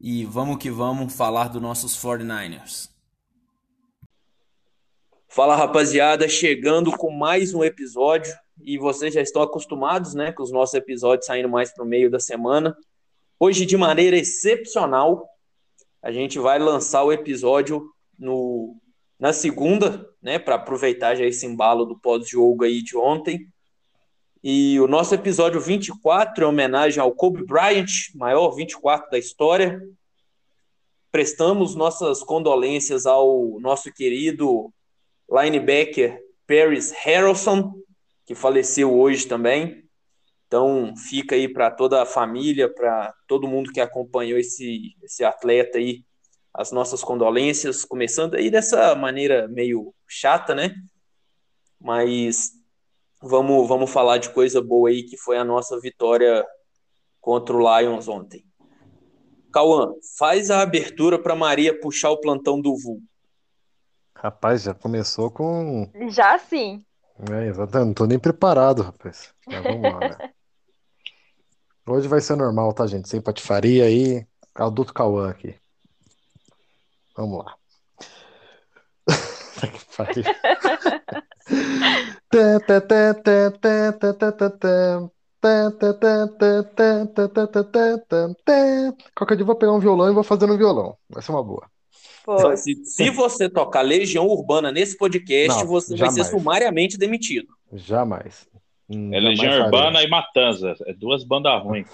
e vamos que vamos falar dos nossos 49ers. Fala rapaziada, chegando com mais um episódio e vocês já estão acostumados, né, com os nossos episódios saindo mais para o meio da semana. Hoje, de maneira excepcional, a gente vai lançar o episódio no, na segunda, né, para aproveitar já esse embalo do pós-jogo aí de ontem. E o nosso episódio 24 é homenagem ao Kobe Bryant, maior 24 da história. Prestamos nossas condolências ao nosso querido linebacker Paris Harrelson, que faleceu hoje também. Então, fica aí para toda a família, para todo mundo que acompanhou esse, esse atleta aí, as nossas condolências, começando aí dessa maneira meio chata, né? Mas vamos, vamos falar de coisa boa aí, que foi a nossa vitória contra o Lions ontem. Cauã, faz a abertura para Maria puxar o plantão do VU. Rapaz, já começou com. Já sim. É, exatamente. Não tô nem preparado, rapaz. Mas vamos lá, né? Hoje vai ser normal, tá, gente? Sem patifaria aí. Adulto Cauã aqui. Vamos lá. que pariu. Qualquer dia eu vou pegar um violão e vou fazer no violão. Vai ser uma boa. Se, se, você tocar Legião Urbana nesse podcast, Não, você jamais. vai ser sumariamente demitido. Jamais. Hum, é Legião Urbana e Matanza. É duas bandas ruins.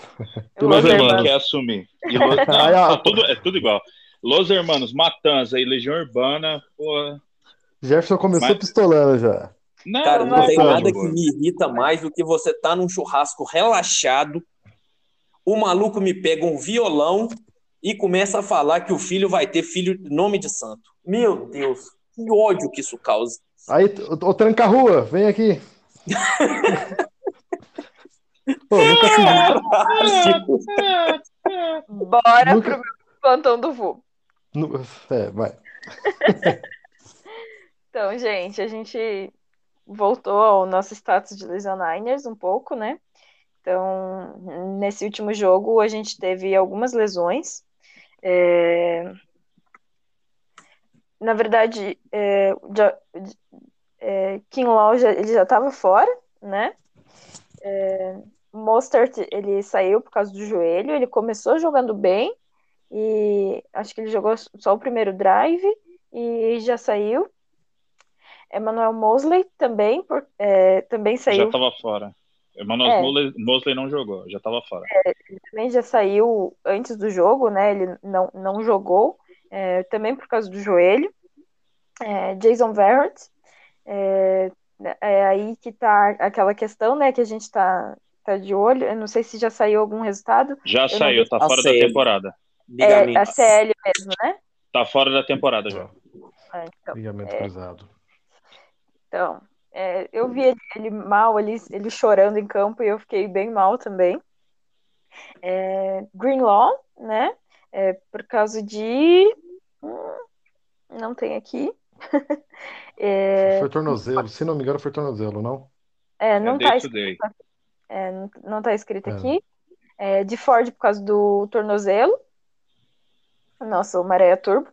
Los Hermanos quer assumir. E. Não, tá tudo, é tudo igual. Los Hermanos, Matanza e Legião Urbana, pô. Jefferson começou Mas... pistolando já. Não, Cara, não, não tem nada que me irrita mais do que você tá num churrasco relaxado, o maluco me pega um violão e começa a falar que o filho vai ter filho nome de santo. Meu Deus, que ódio que isso causa. Aí, ô tranca-rua, vem aqui. Pô, nunca Bora nunca... pro plantão do vô. É, vai. então, gente, a gente voltou ao nosso status de Lesioniners um pouco, né? Então, nesse último jogo, a gente teve algumas lesões. É... Na verdade, é, já, é, Kinlaw já, ele já estava fora, né? É, Mostert, ele saiu por causa do joelho, ele começou jogando bem, e acho que ele jogou só o primeiro drive e já saiu. Emmanuel Mosley também, por, é, também saiu. Já estava fora. Emmanuel é. Mosley, Mosley, não jogou, já estava fora. É, ele também já saiu antes do jogo, né? Ele não, não jogou, é, também por causa do joelho. É, Jason Verrett, é, é, aí que tá aquela questão, né? Que a gente tá, tá de olho. Eu não sei se já saiu algum resultado. Já Eu saiu, tá fora da temporada. É, a CL mesmo, né? Tá fora da temporada já. Ah, então, Ligamento é... cruzado. Então, é, eu vi ele, ele, mal, ele, ele chorando em campo e eu fiquei bem mal também. É, Greenlaw, né? É, por causa de. Hum, não tem aqui. é, foi tornozelo, se não me engano, foi tornozelo, não? É, não está é escrito, é, não tá escrito aqui. É, de Ford por causa do tornozelo. Nossa, o Maréia Turbo.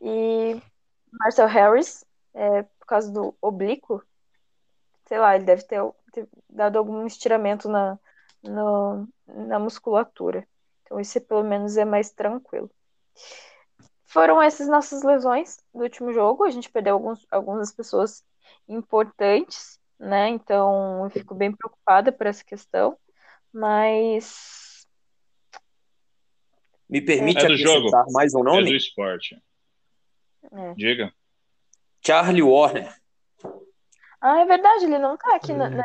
E Marcel Harris, é, causa do oblíquo, sei lá, ele deve ter, ter dado algum estiramento na, no, na musculatura. Então, esse pelo menos é mais tranquilo. Foram essas nossas lesões do último jogo. A gente perdeu alguns, algumas pessoas importantes, né? Então, eu fico bem preocupada por essa questão. Mas. Me permite é jogo. mais um nome? É do esporte. É. Diga. Charlie Warner. Ah, é verdade, ele não tá aqui na, na...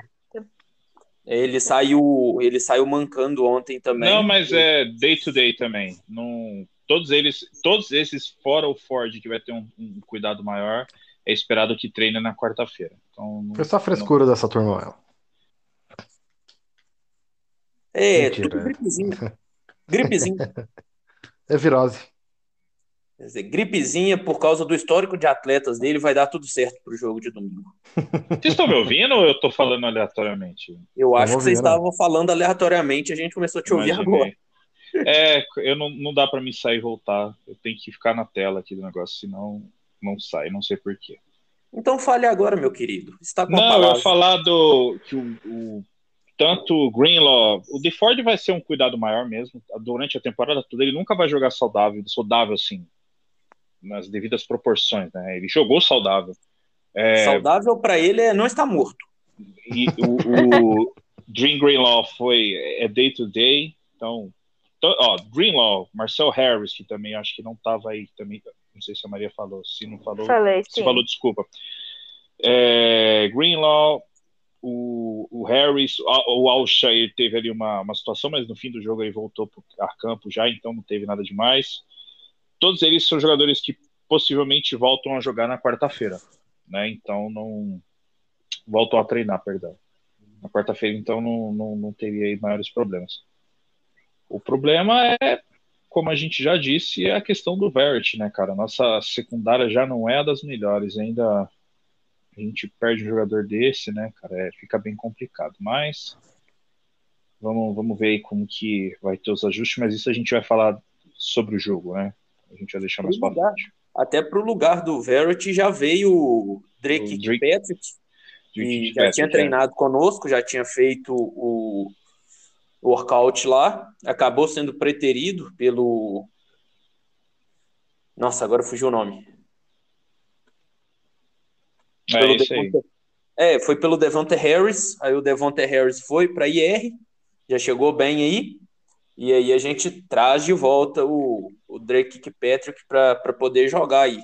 Ele saiu, ele saiu mancando ontem também. Não, mas é day to day também. Não, todos eles, todos esses, fora o Ford, que vai ter um, um cuidado maior, é esperado que treine na quarta-feira. Então, Foi só a frescura não... dessa turma, Léo. É, Mentira. tudo gripezinha. gripezinha. É virose. Quer dizer, gripezinha por causa do histórico de atletas dele, vai dar tudo certo pro jogo de domingo. Vocês estão me ouvindo ou eu estou falando aleatoriamente? Eu acho que vocês estavam falando aleatoriamente, a gente começou a te ouvir Imaginei. agora. É, eu não, não dá para me sair e voltar. Eu tenho que ficar na tela aqui do negócio, senão não sai, não sei porquê. Então fale agora, meu querido. Está com não, eu ia falar do que o, o tanto o Greenlaw, o DeFord vai ser um cuidado maior mesmo durante a temporada toda. Ele nunca vai jogar saudável, saudável assim, nas devidas proporções, né? Ele jogou saudável. É... Saudável para ele é não estar morto. E o, o Dream Greenlaw foi é day to day, então, ó, Greenlaw, Marcel Harris que também acho que não estava aí também, não sei se a Maria falou, se não falou, Falei, se sim. falou desculpa. É, Greenlaw, o, o Harris, o Alshair teve ali uma, uma situação, mas no fim do jogo ele voltou para campo já, então não teve nada demais todos eles são jogadores que possivelmente voltam a jogar na quarta-feira, né? Então não voltam a treinar, perdão. Na quarta-feira, então não, não, não teria maiores problemas. O problema é, como a gente já disse, é a questão do Vert, né, cara? Nossa secundária já não é das melhores, ainda a gente perde um jogador desse, né, cara? É, fica bem complicado. Mas vamos, vamos ver aí como que vai ter os ajustes, mas isso a gente vai falar sobre o jogo, né? A gente vai deixar mais para frente. Até para o lugar do Verity já veio o Drake, Drake Patrick, que já Patrick, tinha é. treinado é. conosco, já tinha feito o, o workout lá, acabou sendo preterido pelo. Nossa, agora fugiu o nome. É pelo. É, foi pelo Devonta Harris, aí o Devonta Harris foi para IR, já chegou bem aí, e aí a gente traz de volta o, o Drake Kirkpatrick para poder jogar aí.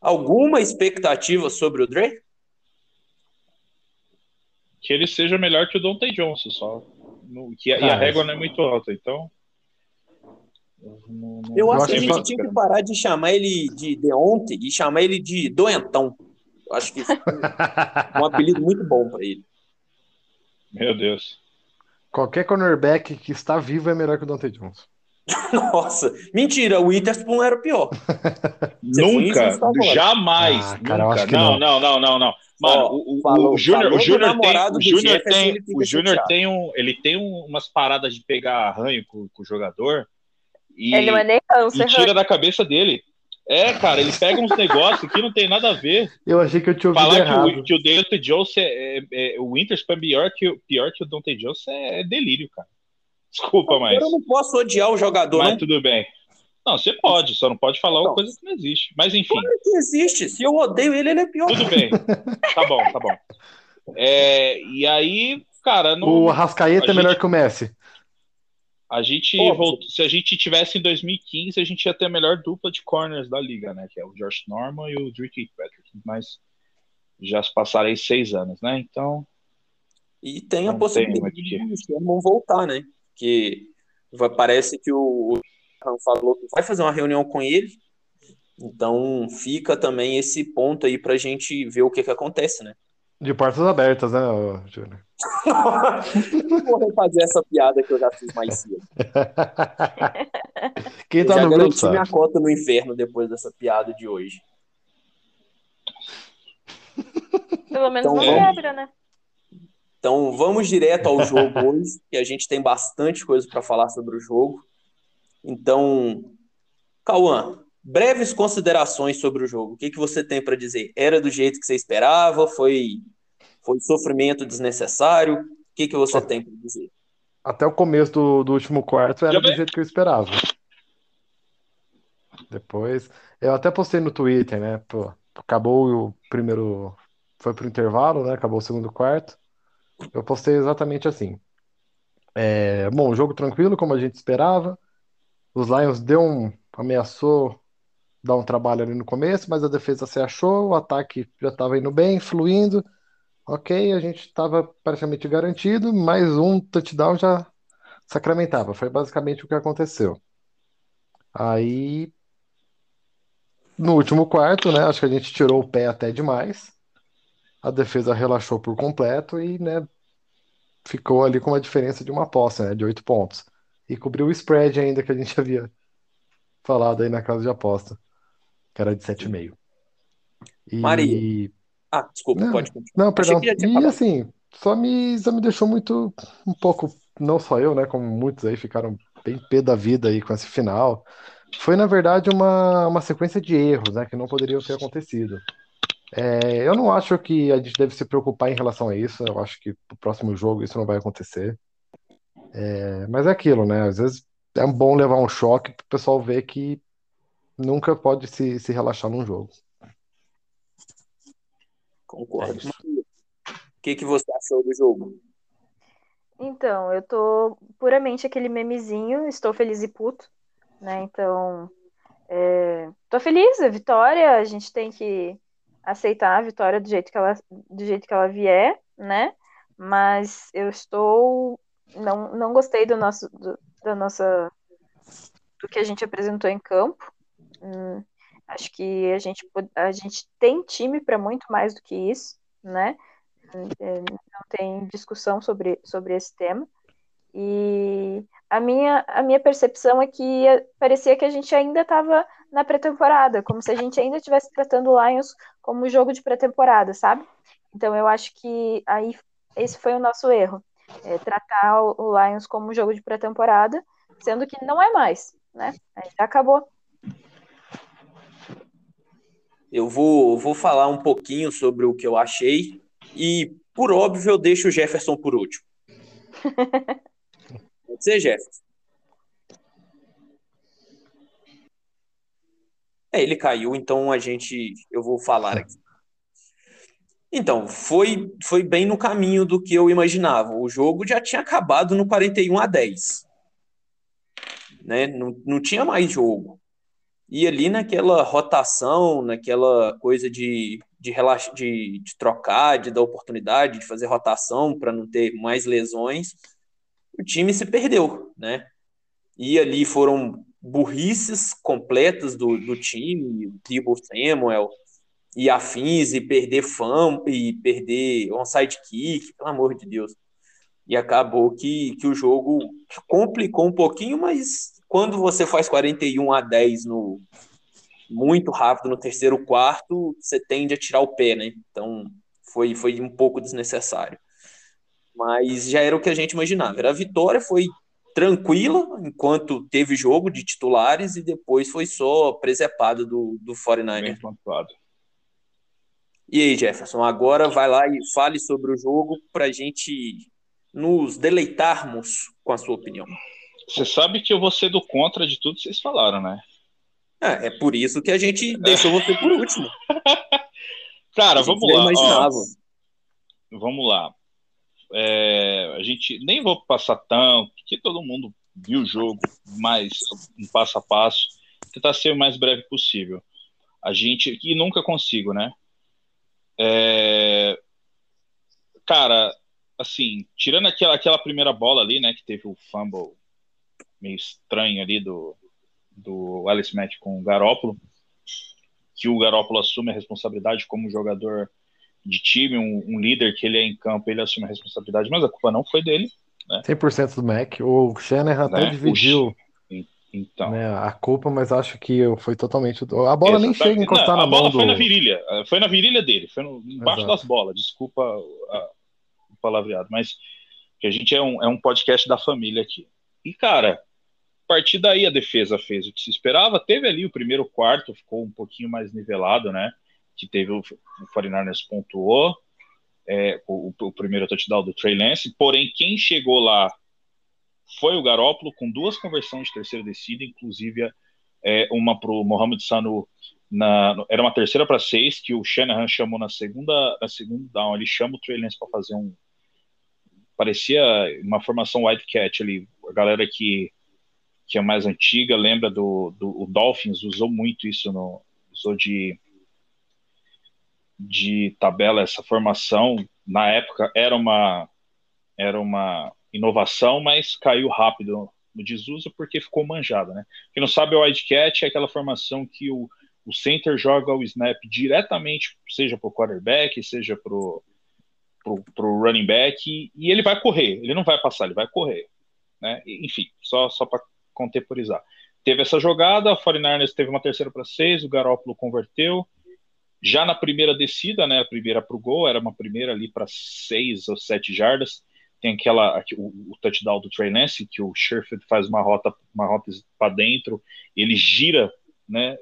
Alguma expectativa sobre o Drake? Que ele seja melhor que o Dante Johnson, só. No, que, ah, e a régua não é muito alta, então. Não, não, eu acho que a gente tinha que parar de chamar ele de Deonte e chamar ele de Doentão. Eu acho que é um apelido muito bom para ele. Meu Deus. Qualquer cornerback que está vivo é melhor que o Dante Johnson. Nossa, mentira, o Witherspoon era o pior. nunca, jamais. Ah, cara, nunca. Não, não, não, não, não, Mano, o, falou, o Júnior, o Júnior tem, o Júnior tem, o Júnior tem um, ele tem um, umas paradas de pegar arranho com, com o jogador e, ele não é nem câncer, e tira da cabeça dele. É, cara, ele pega uns negócios que não tem nada a ver. Eu achei que eu tinha ouvido Falar errado. que o, que o Dante Jones é, é, é, o Winterspan é pior que, pior que o Dante Jones é, é delírio, cara. Desculpa, mas. Eu não posso odiar o jogador. Mas não? tudo bem. Não, você pode, só não pode falar uma coisa que não existe. Mas enfim. Claro que existe. Se eu odeio ele, ele é pior. Tudo bem. Tá bom, tá bom. É, e aí, cara. Não, o Arrascaeta é melhor que o Messi. A gente voltou, se a gente tivesse em 2015, a gente ia ter a melhor dupla de corners da liga, né? Que é o Josh Norman e o Drake Patrick. Mas já se passaram aí seis anos, né? Então. E tem a possibilidade de o Sherman voltar, né? Que parece que o Han falou que vai fazer uma reunião com ele. Então fica também esse ponto aí pra gente ver o que que acontece, né? De portas abertas, né, Júnior? vou refazer essa piada que eu já fiz mais cedo. Quem tá eu já no garanti grupo, minha sabe? cota no inferno depois dessa piada de hoje. Pelo menos então, não vamos... quebra, né? Então vamos direto ao jogo hoje, que a gente tem bastante coisa para falar sobre o jogo. Então, Cauã, breves considerações sobre o jogo. O que, que você tem para dizer? Era do jeito que você esperava? Foi, foi sofrimento desnecessário? O que, que você tem para dizer? Até o começo do, do último quarto era do jeito que eu esperava. Depois, eu até postei no Twitter, né? Pô, acabou o primeiro. Foi pro intervalo, né? Acabou o segundo quarto. Eu postei exatamente assim. É, bom, jogo tranquilo, como a gente esperava. Os Lions deu um, ameaçou dar um trabalho ali no começo, mas a defesa se achou, o ataque já estava indo bem, fluindo. Ok, a gente estava praticamente garantido, mais um touchdown já sacramentava. Foi basicamente o que aconteceu. Aí, no último quarto, né? Acho que a gente tirou o pé até demais. A defesa relaxou por completo e, né, ficou ali com uma diferença de uma posse, né, de oito pontos. E cobriu o spread ainda que a gente havia falado aí na casa de aposta, que era de 7,5. E... Maria. Ah, desculpa, não, pode continuar. Não, perdão. E assim, só me, só me deixou muito, um pouco, não só eu, né, como muitos aí ficaram bem pé da vida aí com esse final. Foi, na verdade, uma, uma sequência de erros, né, que não poderiam ter acontecido. É, eu não acho que a gente deve se preocupar em relação a isso. Eu acho que pro próximo jogo isso não vai acontecer. É, mas é aquilo, né? Às vezes é bom levar um choque para o pessoal ver que nunca pode se, se relaxar num jogo. Concordo. É o que, que você achou do jogo? Então, eu tô puramente aquele memezinho, estou feliz e puto, né? Então, é, tô feliz, a vitória, a gente tem que aceitar a vitória do jeito que ela, do jeito que ela vier, né? Mas eu estou não, não gostei do nosso do, da nossa do que a gente apresentou em campo. Hum, acho que a gente a gente tem time para muito mais do que isso, né? É, não tem discussão sobre, sobre esse tema. E a minha, a minha percepção é que parecia que a gente ainda estava na pré-temporada, como se a gente ainda estivesse tratando o Lions como jogo de pré-temporada, sabe? Então eu acho que aí esse foi o nosso erro. É, tratar o Lions como jogo de pré-temporada, sendo que não é mais, né? Aí já acabou. Eu vou, vou falar um pouquinho sobre o que eu achei e, por óbvio, eu deixo o Jefferson por último. Pode ser, Jefferson. É, ele caiu, então a gente. Eu vou falar aqui. Então, foi, foi bem no caminho do que eu imaginava. O jogo já tinha acabado no 41 a 10. Né? Não, não tinha mais jogo. E ali naquela rotação, naquela coisa de, de, relax, de, de trocar, de dar oportunidade, de fazer rotação para não ter mais lesões, o time se perdeu, né? E ali foram burrices completas do, do time, o Thibaut Samuel e afins, e perder fã e perder onside kick, pelo amor de Deus. E acabou que, que o jogo complicou um pouquinho, mas quando você faz 41 a 10 no muito rápido no terceiro quarto, você tende a tirar o pé, né? Então foi, foi um pouco desnecessário. Mas já era o que a gente imaginava. Era a vitória, foi tranquila enquanto teve jogo de titulares e depois foi só presepada do, do 49 E aí, Jefferson, agora vai lá e fale sobre o jogo para a gente nos deleitarmos com a sua opinião. Você sabe que eu vou ser do contra de tudo que vocês falaram, né? É, é por isso que a gente deixou você por último. Cara, vamos lá. Ó, vamos lá é, a gente nem vou passar tão, porque todo mundo viu o jogo mais um passo a passo, tentar ser o mais breve possível. A gente, e nunca consigo, né? É, cara, assim, tirando aquela, aquela primeira bola ali, né, que teve o fumble meio estranho ali do, do Alice Matt com o Garópolo, que o Garópolo assume a responsabilidade como jogador de time, um, um, líder que ele é em campo, ele assume a responsabilidade, mas a culpa não foi dele. Né? 100% do Mac. O Shanahan até né? dividiu então. Né, a culpa, mas acho que foi totalmente. A bola nem chega a encostar não, na a mão. A bola foi do... na virilha, foi na virilha dele, foi no, embaixo Exato. das bolas. Desculpa a, o palavreado, mas que a gente é um, é um podcast da família aqui. E, cara, a partir daí a defesa fez o que se esperava. Teve ali o primeiro quarto, ficou um pouquinho mais nivelado, né? Que teve o, o 49ers pontuou, é, o, o, primeiro touchdown do Trey Lance, porém quem chegou lá foi o Garópolo com duas conversões de terceira descida, inclusive é, uma para o Mohamed Sanu na, era uma terceira para seis que o Shanahan chamou na segunda na segunda down, ele chama o Trey Lance para fazer um parecia uma formação Wildcat ali, a galera que que é mais antiga lembra do, do Dolphins usou muito isso no usou de de tabela, essa formação, na época era uma, era uma inovação, mas caiu rápido no desuso porque ficou manjada, né? Quem não sabe, o Wildcat é aquela formação que o, o center joga o snap diretamente, seja para o quarterback, seja para o running back, e ele vai correr, ele não vai passar, ele vai correr. Né? Enfim, só, só para contemporizar. Teve essa jogada, a 49ers teve uma terceira para seis, o Garópolo converteu. Já na primeira descida, né, a primeira para o gol, era uma primeira ali para seis ou sete jardas. Tem aquela, o, o touchdown do Trey Lance, que o Sherfield faz uma rota, uma rota para dentro, ele gira, né,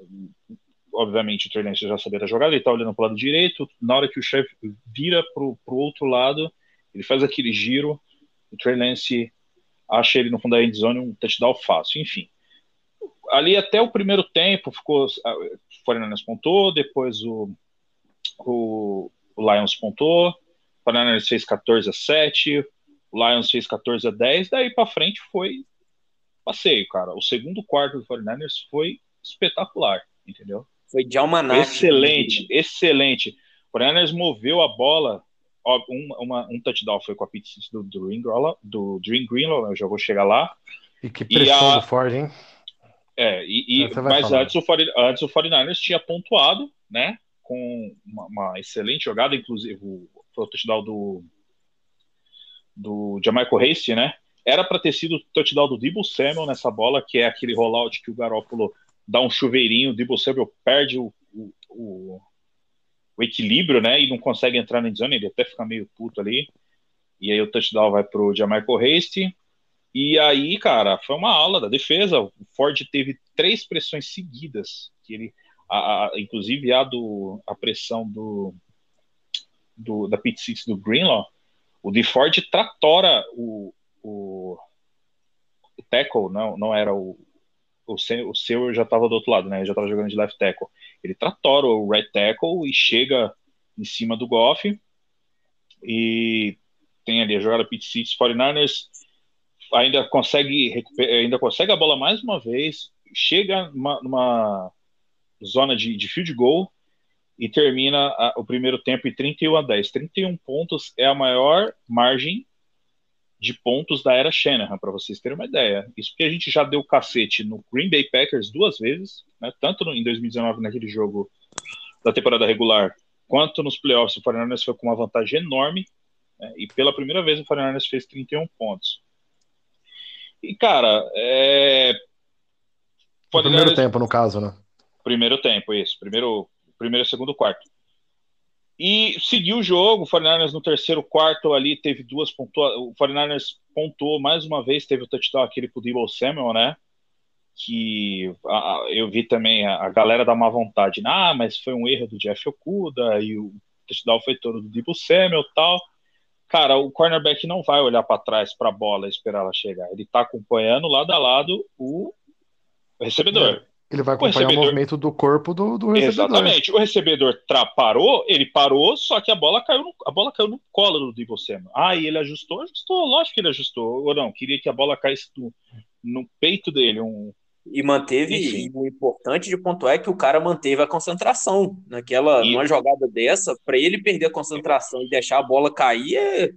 obviamente o Trey Lance já sabia da jogada, ele está olhando para o lado direito, na hora que o Sherfield vira para o outro lado, ele faz aquele giro, o Trey Lance acha ele no fundo da endzone um touchdown fácil, enfim. Ali até o primeiro tempo ficou, o 49ers pontou, depois o, o, o Lions pontou, o 49ers fez 14 a 7, o Lions fez 14 a 10, daí para frente foi passeio, cara. O segundo quarto do 49ers foi espetacular, entendeu? Foi de almanac. Excelente, excelente. O 49ers moveu a bola um, uma, um touchdown foi com a pizza do Dream Greenlaw, do Dream Greenlaw, eu já vou chegar lá. E que pressão a, do Ford, hein? É, e, e mas antes o, antes o 49ers tinha pontuado, né? Com uma, uma excelente jogada, inclusive o, foi o touchdown do, do Jamaico Hasty, né? Era para ter sido o touchdown do Debo Samuel nessa bola, que é aquele rollout que o Garópolo dá um chuveirinho, o Debo Samuel perde o, o, o equilíbrio, né? E não consegue entrar na zone, ele até fica meio puto ali. E aí o touchdown vai pro Jamaico Hasty. E aí, cara, foi uma aula da defesa. O Ford teve três pressões seguidas, que ele, a, a, inclusive a do a pressão do, do da pit six do Greenlaw. O de Ford tratora o, o, o tackle, não, não era o, o seu, o seu já estava do outro lado, né? Já estava jogando de left tackle. Ele tratora o right tackle e chega em cima do Goff. E tem ali a jogada pit six 49ers ainda consegue ainda consegue a bola mais uma vez, chega numa, numa zona de, de, field goal e termina a, o primeiro tempo em 31 a 10. 31 pontos é a maior margem de pontos da era Shanahan, para vocês terem uma ideia. Isso porque a gente já deu cacete no Green Bay Packers duas vezes, né, tanto no, em 2019 naquele jogo da temporada regular, quanto nos playoffs o 49ers foi com uma vantagem enorme, né, e pela primeira vez o 49ers fez 31 pontos. E, cara, é... primeiro tempo, no caso, né? Primeiro tempo, isso. Primeiro, primeiro e segundo quarto. E seguiu o jogo, o 49ers no terceiro quarto ali teve duas pontuações, o 49ers pontuou mais uma vez, teve o touchdown aquele pro Debo Samuel, né? Que a, eu vi também a, a, galera dar má vontade, ah, mas foi um erro do Jeff Okuda e o touchdown foi todo do Debo Samuel tal. Cara, o cornerback não vai olhar para trás para a bola e esperar ela chegar. Ele tá acompanhando lado a lado o recebedor. É. Ele vai acompanhar o, o movimento do corpo do, do recebedor. Exatamente. O recebedor tra... parou, ele parou, só que a bola caiu no, a bola caiu no colo do Samuel. Ah, e ele ajustou? Ajustou, lógico que ele ajustou. Ou não, queria que a bola caísse no, no peito dele. Um... E manteve, e o importante de pontuar é que o cara manteve a concentração. Naquela, e... numa jogada dessa, para ele perder a concentração e deixar a bola cair é,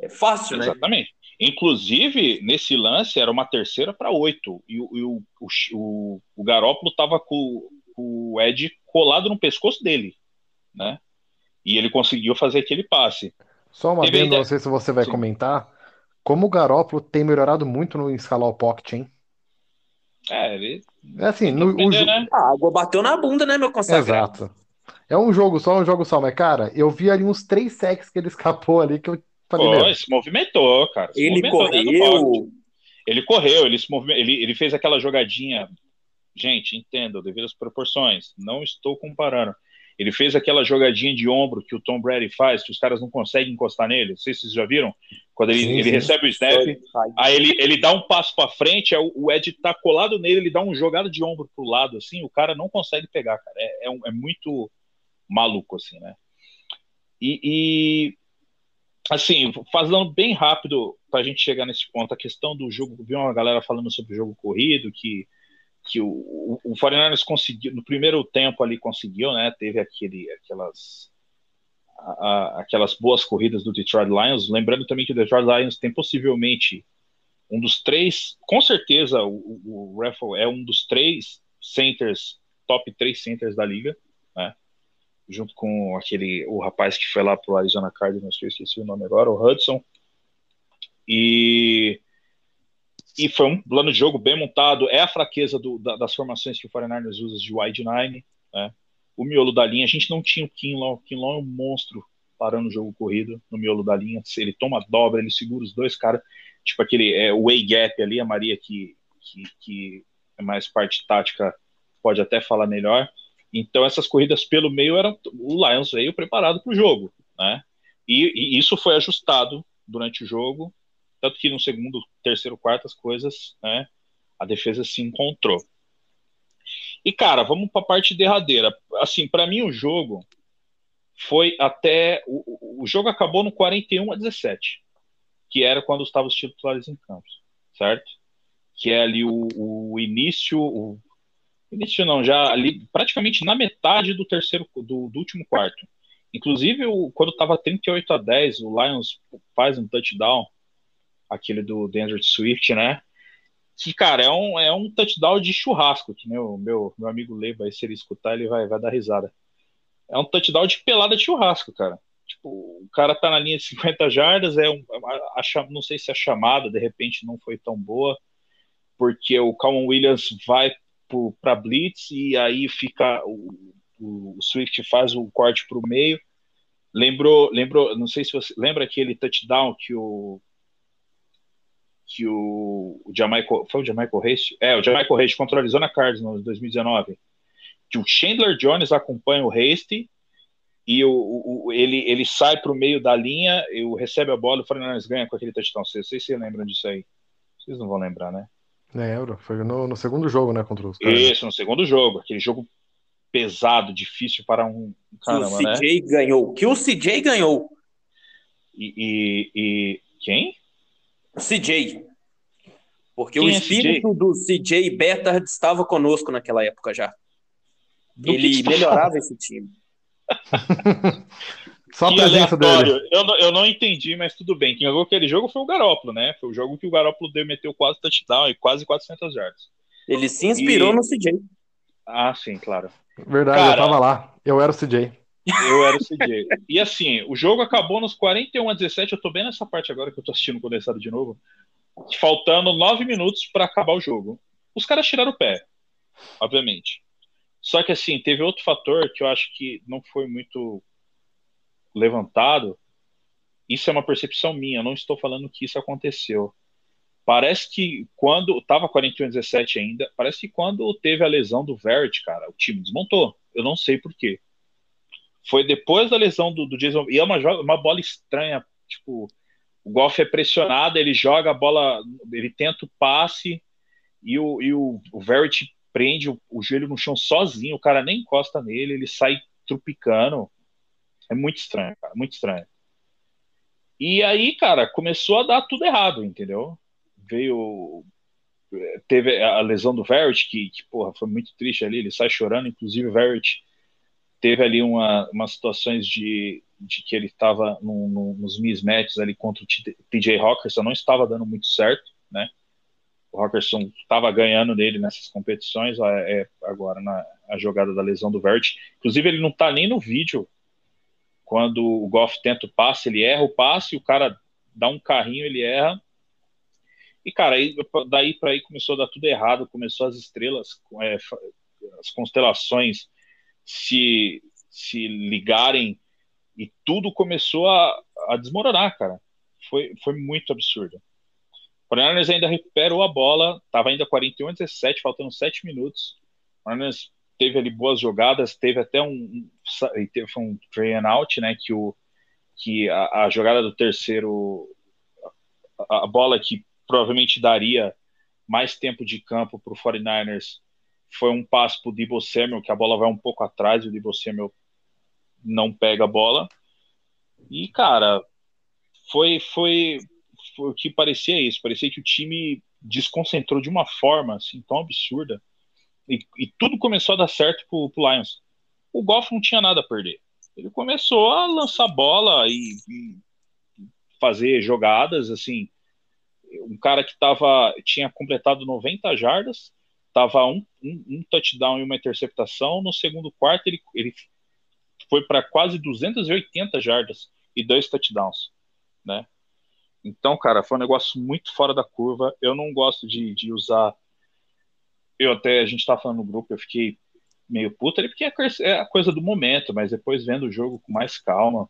é fácil, Exatamente. né? Exatamente. Inclusive, nesse lance era uma terceira para oito. E, o, o, o, o Garópolo estava com, com, o Ed colado no pescoço dele. Né? E ele conseguiu fazer aquele passe. Só uma vez, não sei se você vai Sim. comentar. Como o Garópolo tem melhorado muito no escalar o pocket, hein? É, ele. É assim, no, o... né? A água bateu na bunda, né, meu consagrado? Exato. É um jogo só, um jogo só, mas, cara, eu vi ali uns três sacks que ele escapou ali que eu Falei, se movimentou, cara. Se ele movimentou correu. Ele correu, ele se movimentou, ele, ele fez aquela jogadinha. Gente, entendo, devido às proporções. Não estou comparando. Ele fez aquela jogadinha de ombro que o Tom Brady faz, que os caras não conseguem encostar nele. Não sei se vocês já viram. Quando ele, sim, ele sim. recebe o snap, aí ele, ele dá um passo para frente, aí o Ed tá colado nele, ele dá um jogada de ombro pro lado, assim, o cara não consegue pegar, cara. É, é, um, é muito maluco, assim, né? E, e assim, falando bem rápido para a gente chegar nesse ponto, a questão do jogo, vi uma galera falando sobre o jogo corrido, que, que o, o, o 49 conseguiu, no primeiro tempo ali conseguiu, né, teve aquele, aquelas, a, a, aquelas boas corridas do Detroit Lions, lembrando também que o Detroit Lions tem possivelmente um dos três, com certeza o, o Raffle é um dos três centers, top três centers da liga, né? Junto com aquele, o rapaz que foi lá pro Arizona Cardinals, eu esqueci o nome agora, o Hudson. E, e foi um plano de jogo bem montado. É a fraqueza do, da, das formações que o 49ers usa de wide nine, né? O miolo da linha, a gente não tinha o Kinlaw. O Kinlaw é um monstro parando o jogo corrido no miolo da linha. Ele toma dobra, ele segura os dois caras tipo aquele é, way gap ali, a Maria que, que, que é mais parte tática pode até falar melhor. Então essas corridas pelo meio eram o Lions veio preparado para o jogo, né? E, e, isso foi ajustado durante o jogo, tanto que no segundo, terceiro, quarto as coisas, né? A defesa se encontrou. E cara, vamos para a parte derradeira. Assim, para mim o jogo foi até o, o jogo acabou no 41 a 17 que era quando estavam os titulares em campos, certo? Que é ali o, o início, o início não, já ali praticamente na metade do terceiro, do, do último quarto. Inclusive, o, quando estava 38 a 10, o Lions faz um touchdown, aquele do Andrew Swift, né? Que, cara, é um, é um touchdown de churrasco, que meu, meu, meu amigo Leva, se ele escutar, ele vai, vai dar risada. É um touchdown de pelada de churrasco, cara. Tipo, o cara tá na linha de 50 jardas, é um, a, a, não sei se a chamada de repente não foi tão boa, porque o Calvin Williams vai para blitz e aí fica o, o, Swift faz o corte para o meio. Lembrou, lembrou, não sei se você lembra aquele touchdown que o que o, o Jamaica foi o Jamaica Race? É, o Jamaica Race contra o Arizona Cardinals em 2019. Que o Chandler Jones acompanha o Hasty e o, o, ele, ele sai para o meio da linha, e recebe a bola e o Fernandes ganha com aquele touchdown. Vocês, vocês se lembram disso aí? Vocês não vão lembrar, né? Lembro, foi no, no segundo jogo, né, contra os caras. Isso, no segundo jogo, aquele jogo pesado, difícil para um caramba, que o CJ né? ganhou, que o CJ ganhou. E, e, e... quem? CJ. Porque quem o é espírito CJ? do CJ Beta estava conosco naquela época já. Do Ele melhorava esse time. Só a presença dele. Eu não, eu não entendi, mas tudo bem. Quem jogou aquele jogo foi o Garópolo, né? Foi o jogo que o Garópolo deu, meteu quase touchdown e quase 400 yards. Ele se inspirou e... no CJ. Ah, sim, claro. Verdade, Cara, eu tava lá. Eu era o CJ. Eu era o CJ. e assim, o jogo acabou nos 41 a 17. Eu tô bem nessa parte agora que eu tô assistindo condensado de novo. Faltando 9 minutos para acabar o jogo. Os caras tiraram o pé, obviamente. Só que assim, teve outro fator que eu acho que não foi muito levantado. Isso é uma percepção minha, não estou falando que isso aconteceu. Parece que quando estava 41 17 ainda, parece que quando teve a lesão do Verrett, cara, o time desmontou. Eu não sei por quê. Foi depois da lesão do, do Jason. E é uma, uma bola estranha. Tipo, o Goff é pressionado, ele joga a bola, ele tenta o passe e o, e o, o prende o, o joelho no chão sozinho, o cara nem encosta nele, ele sai trupicando. É muito estranho, cara, muito estranho. E aí, cara, começou a dar tudo errado, entendeu? Veio. Teve a lesão do Verrett, que, que porra, foi muito triste ali, ele sai chorando, inclusive o Verrett teve ali uma, umas situações de, de que ele estava nos mismatches ali contra o TJ Hawkins, não estava dando muito certo, né? o Rockerson estava ganhando dele nessas competições, é agora na a jogada da lesão do Vert. Inclusive, ele não está nem no vídeo. Quando o Goff tenta o passe, ele erra o passe, o cara dá um carrinho, ele erra. E, cara, aí, daí para aí começou a dar tudo errado, começou as estrelas, é, as constelações se, se ligarem e tudo começou a, a desmoronar, cara. Foi, foi muito absurdo. O Fernandes ainda recuperou a bola, estava ainda 41 a 17, faltando 7 minutos. O Fernandes teve ali boas jogadas, teve até um, teve um tray and out, né, que, o, que a, a jogada do terceiro, a, a, bola que provavelmente daria mais tempo de campo para o 49ers foi um passo para o Debo Samuel, que a bola vai um pouco atrás o Debo Samuel não pega a bola. E, cara, foi, foi, foi o que parecia isso. Parecia que o time desconcentrou de uma forma assim tão absurda e, e tudo começou a dar certo pro, pro Lions. O Goff não tinha nada a perder. Ele começou a lançar bola e, e fazer jogadas assim. um cara que tava, tinha completado 90 jardas, tava um, um, um touchdown e uma interceptação. No segundo quarto, ele, ele foi para quase 280 jardas e dois touchdowns, né? Então, cara, foi um negócio muito fora da curva. Eu não gosto de, de usar. Eu até, a gente tá falando no grupo, eu fiquei meio puto ali, porque é, é a coisa do momento, mas depois vendo o jogo com mais calma,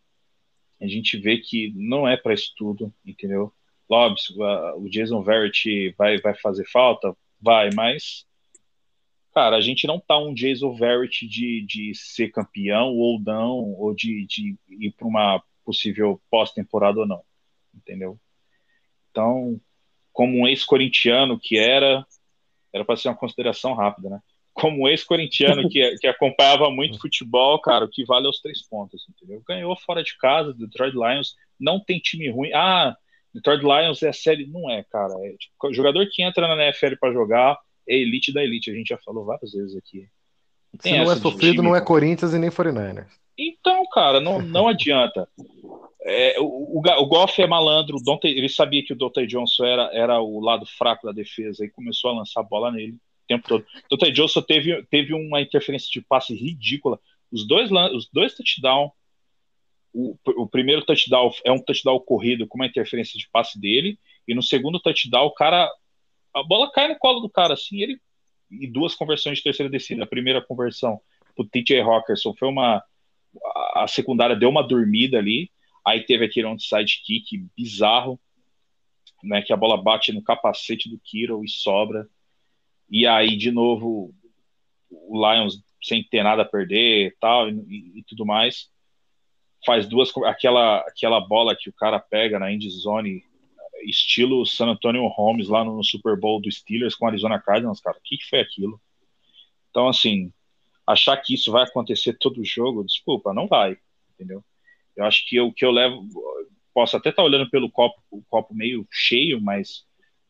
a gente vê que não é para isso tudo, entendeu? Lógico, o Jason Verrett vai, vai fazer falta? Vai, mas, cara, a gente não tá um Jason Verrett de, de ser campeão ou não, ou de, de ir para uma possível pós-temporada ou não, entendeu? Então, como um ex-corintiano que era, era para ser uma consideração rápida, né? Como ex-corintiano que, que acompanhava muito futebol, cara, o que vale é os três pontos, entendeu? Ganhou fora de casa, Detroit Lions, não tem time ruim. Ah, Detroit Lions é a série. Não é, cara. É, tipo, jogador que entra na NFL para jogar é elite da elite. A gente já falou várias vezes aqui. Se não é sofrido, não é Corinthians e nem 49ers. Então, cara, não, não adianta. É, o, o, o Goff é malandro, Dante, ele sabia que o Dante Johnson era, era o lado fraco da defesa e começou a lançar a bola nele o tempo todo. Dante Johnson teve, teve uma interferência de passe ridícula. Os dois, os dois touchdowns o, o, primeiro touchdown é um touchdown corrido com uma interferência de passe dele, e no segundo touchdown, o cara. A bola cai no colo do cara, assim, ele. E duas conversões de terceira descida. A primeira conversão pro TJ Hawkinson foi uma. A secundária deu uma dormida ali. Aí teve aquele onside kick bizarro, né? Que a bola bate no capacete do Kiro e sobra. E aí, de novo, o Lions sem ter nada a perder tal, e, e tudo mais faz duas aquela aquela bola que o cara pega na end zone estilo San Antonio Holmes lá no Super Bowl do Steelers com Arizona Cardinals, cara, o que, que foi aquilo? Então, assim, achar que isso vai acontecer todo jogo, desculpa, não vai, entendeu? Eu acho que o que eu levo, posso até estar tá olhando pelo copo, o copo meio cheio, mas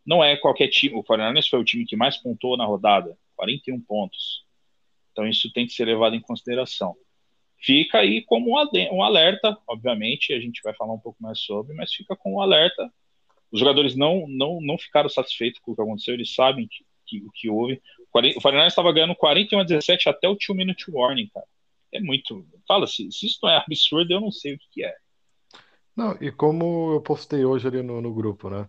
não é qualquer time. O 49 foi o time que mais pontuou na rodada, 41 pontos. Então isso tem que ser levado em consideração fica aí como um alerta, obviamente, a gente vai falar um pouco mais sobre, mas fica como um alerta. Os jogadores não, não, não ficaram satisfeitos com o que aconteceu, eles sabem que, que, o que houve. O Fernandes estava ganhando 41 a 17 até o 2 minute warning, cara. É muito. Fala, se, se isso não é absurdo, eu não sei o que é. Não, e como eu postei hoje ali no, no grupo, né?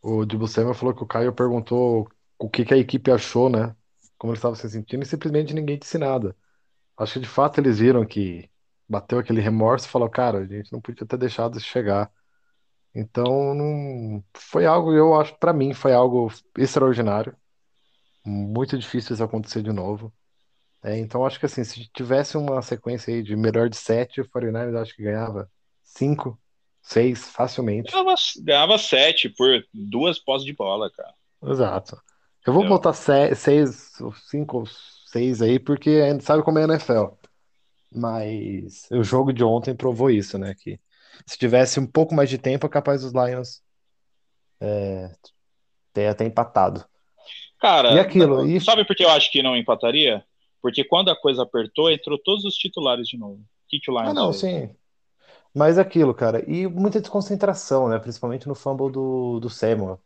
O Dibucema falou que o Caio perguntou o que, que a equipe achou, né? Como ele estava se sentindo, e simplesmente ninguém disse nada. Acho que de fato eles viram que bateu aquele remorso e falou, cara, a gente não podia ter deixado isso chegar. Então, não foi algo, eu acho, para mim, foi algo extraordinário. Muito difícil isso acontecer de novo. É, então, acho que assim, se tivesse uma sequência aí de melhor de sete, o 49 acho que ganhava cinco, seis, facilmente. Ganhava, ganhava sete por duas posses de bola, cara. Exato. Eu vou botar seis, cinco, seis aí, porque a gente sabe como é a NFL. Mas o jogo de ontem provou isso, né? Que se tivesse um pouco mais de tempo, é capaz dos Lions é, ter até empatado. Cara, e aquilo, não, sabe por que eu acho que não empataria? Porque quando a coisa apertou, entrou todos os titulares de novo. Que, que o Lions Ah, não, fez? sim. Mas aquilo, cara, e muita desconcentração, né? Principalmente no fumble do, do Samuel.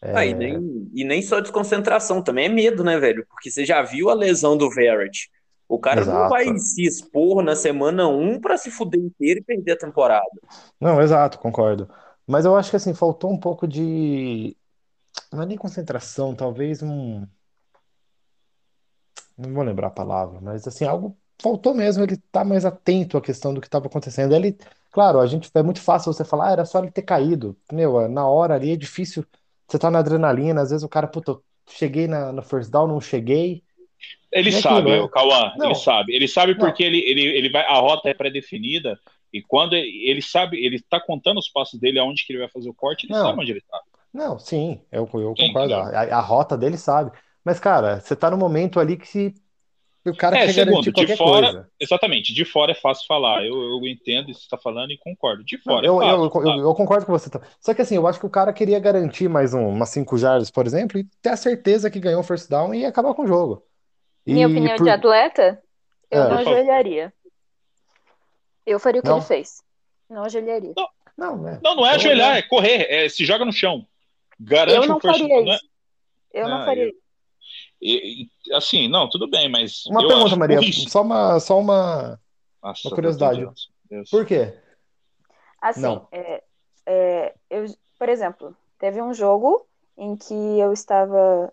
É... Ah, e, nem, e nem só desconcentração, também é medo, né, velho? Porque você já viu a lesão do Verrett. O cara exato. não vai se expor na semana 1 para se fuder inteiro e perder a temporada. Não, exato, concordo. Mas eu acho que assim, faltou um pouco de. Não é nem concentração, talvez um. Não vou lembrar a palavra, mas assim, algo faltou mesmo ele estar tá mais atento à questão do que estava acontecendo. Ele, claro, a gente é muito fácil você falar, ah, era só ele ter caído. Meu, na hora ali é difícil você tá na adrenalina, às vezes o cara, puta, cheguei na, no first down, não cheguei. Ele é sabe, aquilo, o Cauã, ele sabe. Ele sabe porque ele, ele, ele vai, a rota é pré-definida e quando ele, ele, sabe, ele tá contando os passos dele, aonde que ele vai fazer o corte, ele não. sabe onde ele tá. Não, sim, eu, eu concordo. A, a, rota dele sabe. Mas, cara, você tá no momento ali que se o cara é, quer segundo, de fora, coisa. Exatamente, de fora é fácil falar. Eu, eu entendo isso que você está falando e concordo. De fora Não, é eu, fácil, eu, eu, eu, concordo com você. Só que assim, eu acho que o cara queria garantir mais um, umas 5 jardas, por exemplo, e ter a certeza que ganhou o first down e acabar com o jogo. Minha e opinião por... de atleta, eu é. não ajoelharia. Eu faria o que não. ele fez. Não ajoelharia. Não, não, é. não, não é ajoelhar, é correr, é, se joga no chão. garante Eu não first faria né? isso. Eu não Ah, faria isso. E- e, assim, não, tudo bem, mas. Uma eu pergunta, Maria. Só uma, só uma. Nossa, uma curiosidade. Por quê? Assim, Não. é, é, eu, por exemplo, teve um jogo em que eu estava.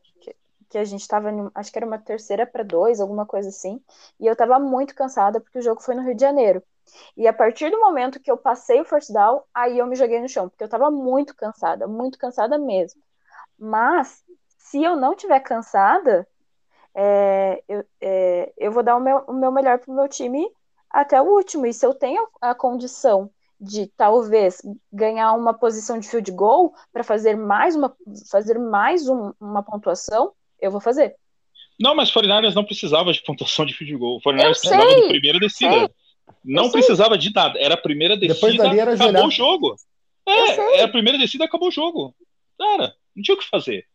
Que, a gente estava. Acho que era uma terceira para dois, alguma coisa assim. E eu estava muito cansada porque o jogo foi no Rio de Janeiro. E a partir do momento que eu passei o first down, aí eu me joguei no chão, porque eu estava muito cansada, muito cansada mesmo. Mas, se eu não tiver cansada, é, eu, é, eu vou dar o meu, o meu melhor pro meu time até o último. E se eu tenho a condição de talvez ganhar uma posição de field goal para fazer mais uma fazer mais um- uma pontuação, eu vou fazer. Não, mas 49ers não precisava de pontuação de field goal. 49ers Eu precisava sei, de primeira descida. sei. Não Eu sei. precisava de nada. Era a primeira descida, Depois dali era acabou o jogo. É, sei. era a primeira descida, acabou o jogo. Cara, não tinha o que fazer.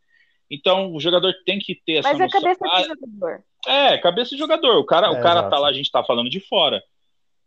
Então, o jogador tem que ter essa Mas é noção. cabeça Ah, de jogador. É, cabeça de jogador. O cara, É, o cara tá lá, a gente tá falando de fora.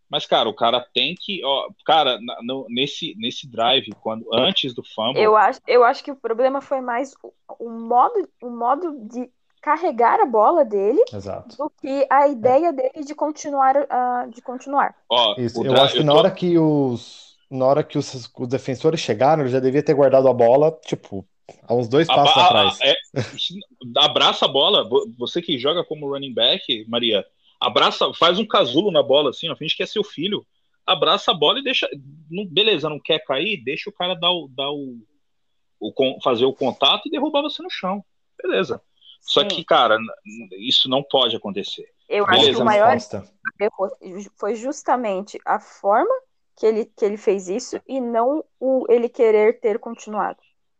Mas, cara, o cara tem que. Ó, cara, na- no- nesse, nesse drive, quando, antes do fumble. Eu acho, eu acho que o problema foi mais o, o modo, o modo de carregar a bola dele Exato. do que a ideia dele de continuar, ah, de continuar. ó, Isso, eu acho que na tô- hora que os. Na hora que os, os defensores chegaram, ele já devia ter guardado a bola, tipo, a uns dois a- passos a- atrás. é, abraça a bola. vo- Você que joga como running back, Maria, abraça, faz um casulo na bola, assim, ó, finge que é seu filho. Abraça a bola e deixa. não- beleza, não quer cair? Deixa o cara dar o, dar o, o fazer o contato e derrubar você no chão. Beleza. Só Sim. que, cara, isso não pode acontecer. Eu acho que Beleza, o maior foi justamente a forma que ele, que ele fez isso e não o ele querer ter continuado.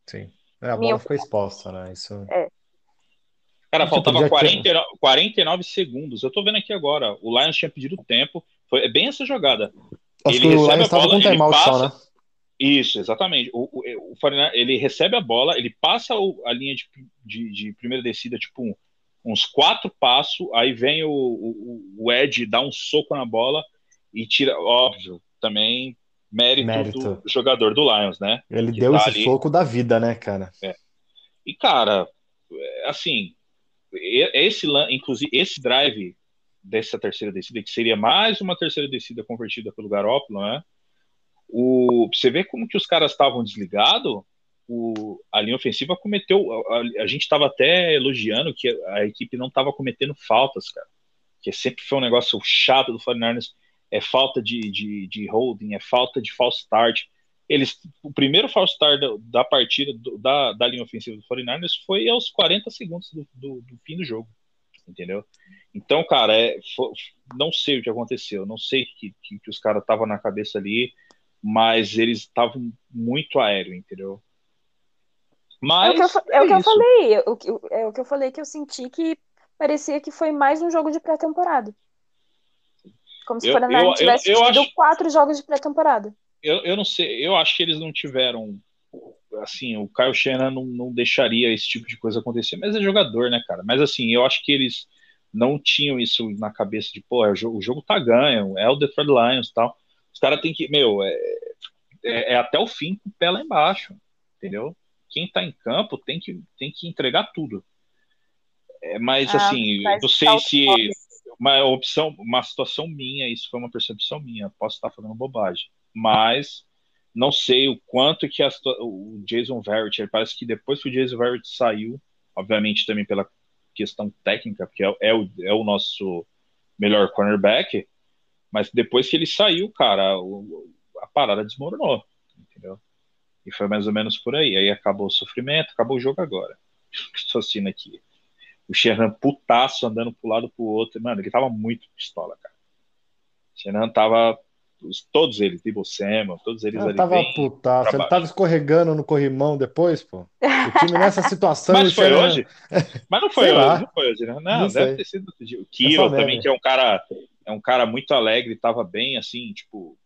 Sim. É, a Minha bola ficou exposta, né? Isso. Cara, faltava já que- 49, 49 segundos. Eu tô vendo aqui agora. O Lions tinha pedido tempo. Foi é bem essa jogada. Acho Ele que o Lions estava com ele timeout só, passa- né? Isso, exatamente. O, o, o 49 ele recebe a bola, ele passa a linha de, de, de primeira descida, tipo, uns quatro passos, aí vem o, o, o Ed, dá um soco na bola e tira, óbvio, também mérito, Mérito. do jogador do Lions, né? Ele que deu tá esse ali. soco da vida, né, cara? E, cara, é, assim, esse, inclusive, esse drive dessa terceira descida, que seria mais uma terceira descida convertida pelo Garópolo, né? O, você vê como que os caras estavam desligados, a linha ofensiva cometeu. A, a- gente estava até elogiando que a, a equipe não estava cometendo faltas, cara. Que sempre foi um negócio chato do 49ers. É falta de, de, de holding, é falta de false start. Eles, o primeiro false start da, da partida do- da, da linha ofensiva do 49ers foi aos 40 segundos do, do, do fim do jogo. Entendeu? Então, cara, é, fo- não sei o que aconteceu, não sei o que, que, que os caras estavam na cabeça ali, mas eles estavam muito aéreo, entendeu? É o Mas que eu, fa- é o que eu falei, o que- é o que eu falei que eu senti que parecia que foi mais um jogo de pré-temporada. Como se o Foreigner eu- eu- tivesse eu tido acho- quatro jogos de pré-temporada. Eu, eu não sei, eu acho que eles não tiveram. Assim, o Kyle Shanahan não, não deixaria esse tipo de coisa acontecer, mas é jogador, né, cara? Mas assim, eu acho que eles não tinham isso na cabeça de, pô, é o jogo, o jogo tá ganho, é o Detroit Lions e tal. Os caras têm que, meu, é, é, é até o fim com o pé lá embaixo, entendeu? Quem tá em campo tem que, tem que entregar tudo. É, mas Ah, assim, não sei falta se uma opção, uma situação minha, isso foi uma percepção minha, posso estar falando bobagem, mas não sei o quanto que a o Jason Verrett, ele parece que depois que o Jason Verrett saiu, obviamente também pela questão técnica, porque é, é o, é o nosso melhor cornerback, mas depois que ele saiu, cara, o- a parada desmoronou, entendeu? E foi mais ou menos por aí. Aí acabou o sofrimento, acabou o jogo agora. Estou assistindo aqui. O Sherran putaço andando pro lado pro outro. Mano, ele tava muito pistola, cara. O Sherran tava. Os- Todos eles, Debo Samuel, todos eles Ele ali. tava putaço, ele tava escorregando no corrimão depois, pô. O time nessa situação. Mas foi hoje? Mas não foi hoje, não foi hoje, né? Não, Não deve sei. ter sido outro dia. O É Kiro só também, que é um cara, é um cara muito alegre, tava bem assim, tipo.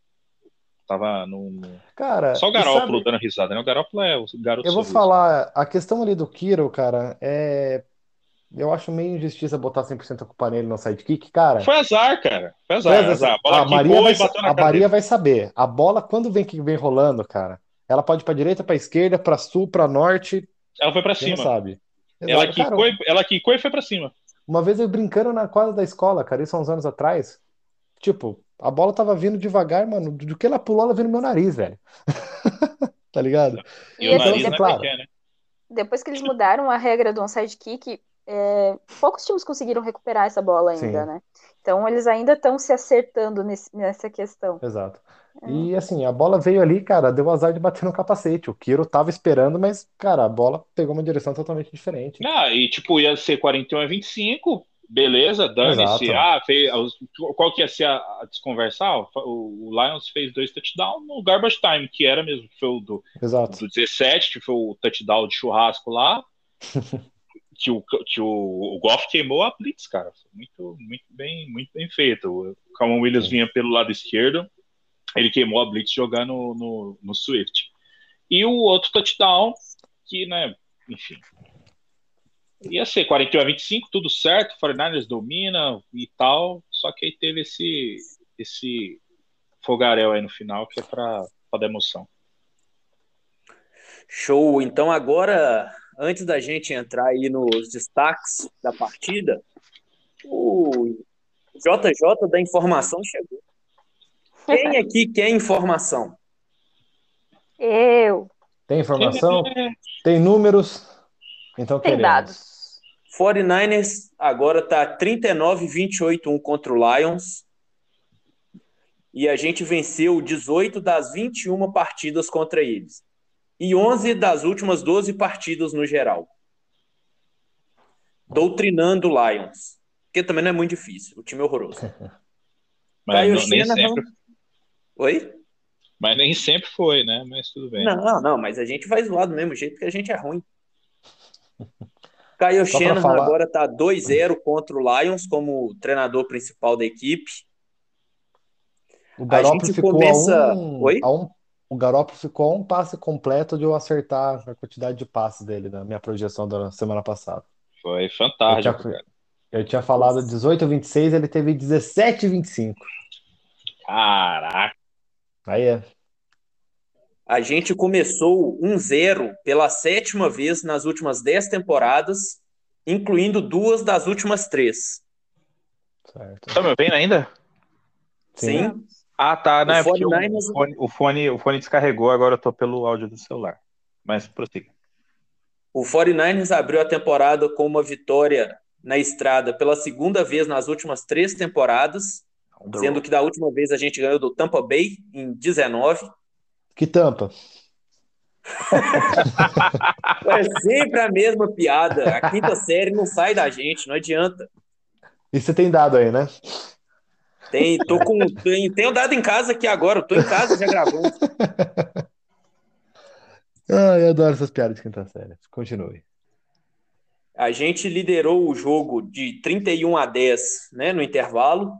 Tava num. Cara, Só o Garópolo sabe- dando risada, né? O Garópolo é o garoto Eu vou sorriso. falar, a questão ali do Kiro, cara, é. Eu acho meio injustiça botar 100% a culpa nele no sidekick, cara. Foi azar, cara. Foi azar. Assim, azar. A bola a Maria, vai, a cara Maria vai saber. A bola, quando vem que vem rolando, cara, ela pode ir pra direita, pra esquerda, pra sul, pra norte. Ela foi para cima. sabe. Ela quicou, ela quicou e foi para cima. Uma vez eu brincando na quadra da escola, cara, isso há uns anos atrás. Tipo, a bola tava vindo devagar, mano. Do que ela pulou, ela veio no meu nariz, velho. tá ligado? E, e o nariz então, claro, é, né? Depois que eles mudaram a regra do onside kick, é, poucos times conseguiram recuperar essa bola ainda, Sim. né? Então eles ainda estão se acertando nesse, nessa questão. Exato. E assim, a bola veio ali, cara, deu azar de bater no capacete. O Kiro tava esperando, mas, cara, a bola pegou uma direção totalmente diferente. Ah, e tipo, ia ser 41 a 25, beleza, dane-se. Ah, fez, qual que ia ser a, a desconversar? O, o, Lions fez dois touchdowns no garbage time, que era mesmo, que foi o do, Exato. do 17, que foi o touchdown de churrasco lá. que o, que o, o Goff queimou a blitz, cara. Muito, muito bem, muito bem feito. O Calvin Williams vinha pelo lado esquerdo, ele queimou a blitz jogando no, no, no Swift. E o outro touchdown, que, né, enfim, ia ser 41 a 25, tudo certo, 49ers domina e tal, só que aí teve esse, esse fogaréu aí no final, que é para dar emoção. Show, então agora, antes da gente entrar aí nos destaques da partida, o JJ da informação chegou. Quem aqui quer informação? Eu. Tem informação? Tem números? Então Tem queremos. dados. 49ers agora tá 39-28-1 contra o Lions. E a gente venceu 18 das 21 partidas contra eles. E 11 das últimas 12 partidas no geral. Doutrinando o Lions. Porque também não é muito difícil. O time é horroroso. Mas não, nem sempre... Oi? Mas nem sempre foi, né? Mas tudo bem. Não, não, mas a gente vai zoar do mesmo jeito que a gente é ruim. Caio Shanahan falar... agora está 2-0 contra o Lions como treinador principal da equipe. O Garoppolo ficou começa... a um... Oi? A um... O Garoppolo ficou a um passe completo de eu acertar a quantidade de passes dele na minha projeção da semana passada. Foi fantástico. Eu tinha, eu tinha falado 18 26, ele teve 17 25. Caraca. Aí é. A gente começou 1-0 pela sétima vez nas últimas 10 temporadas, incluindo duas das últimas três. Certo. Tá me ouvindo ainda? Sim. Sim. Ah, tá. Não, o, é fone, o, fone, o, fone, o fone descarregou, agora eu tô pelo áudio do celular. Mas prossiga. O 49ers abriu a temporada com uma vitória na estrada pela segunda vez nas últimas três temporadas, sendo que da última vez a gente ganhou do Tampa Bay em 19 que tampa? é sempre a mesma piada. A quinta série não sai da gente, não adianta. E você tem dado aí, né? Tem, tô com, tem, tenho dado em casa aqui agora, tô em casa já gravando. Ah, eu adoro essas piadas de quinta série. Continue. A gente liderou o jogo de 31 a 10 né, no intervalo,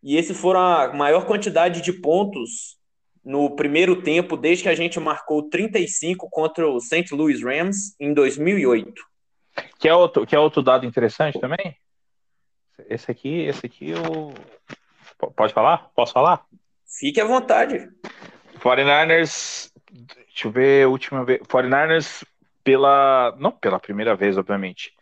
e esse foram a maior quantidade de pontos no primeiro tempo desde que a gente marcou 35 contra o St. Louis Rams em 2008. Que é outro, que é outro dado interessante também? Esse aqui, esse aqui eu pode falar? Posso falar? Fique à vontade. 49ers, deixa eu ver, última vez, 49ers pela, não pela primeira vez, obviamente.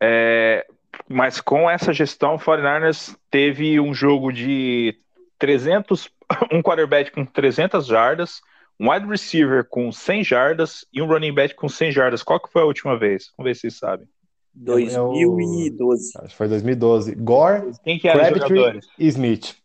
É, mas com essa gestão, o 49ers teve um jogo de 300 um quarterback com 300 jardas, um wide receiver com 100 jardas e um running back com 100 jardas. Qual que foi a última vez? Vamos ver se vocês sabem. 2012. Acho que foi 2012. Gore, Quem que Crabtree e Smith.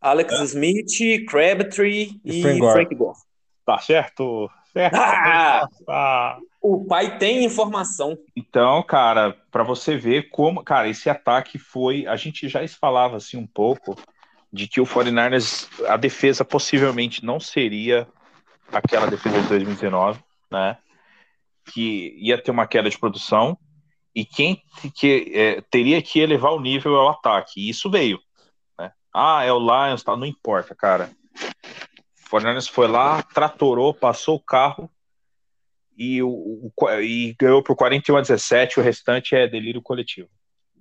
Alex é. Smith, Crabtree e, e Frank, Gore. Frank Gore. Tá certo? certo. Ah, ah. O pai tem informação. Então, cara, para você ver como, cara, esse ataque foi, a gente já falava assim um pouco de que o 49ers, a defesa possivelmente não seria aquela defesa de 2019, né? Que ia ter uma queda de produção e quem que, é, teria que elevar o nível é o ataque. E isso veio. Né? Ah, é o Lions, tá, não importa, cara. O 49ers foi lá, tratorou, passou o carro e, o, o, e ganhou por 41 a 17. O restante é delírio coletivo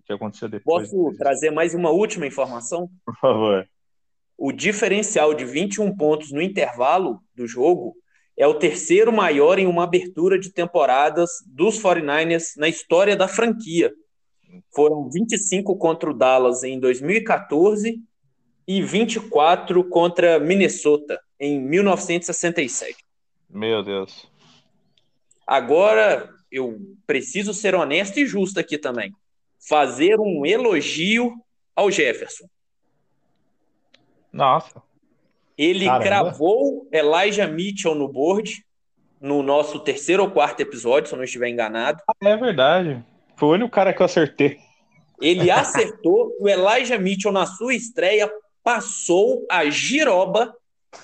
que aconteceu depois. Posso trazer mais uma última informação? Por favor. O diferencial de 21 pontos no intervalo do jogo é o terceiro maior em uma abertura de temporadas dos 49ers na história da franquia. Foram 25 contra o Dallas em 2014 e 24 contra Minnesota em 1967. Meu Deus. Agora, eu preciso ser honesto e justo aqui também. Fazer um elogio ao Jefferson. Nossa. Ele Caramba. cravou Elijah Mitchell no board no nosso terceiro ou quarto episódio, se eu não estiver enganado. É verdade. Foi o único cara que eu acertei. Ele acertou. o Elijah Mitchell, na sua estreia, passou a giroba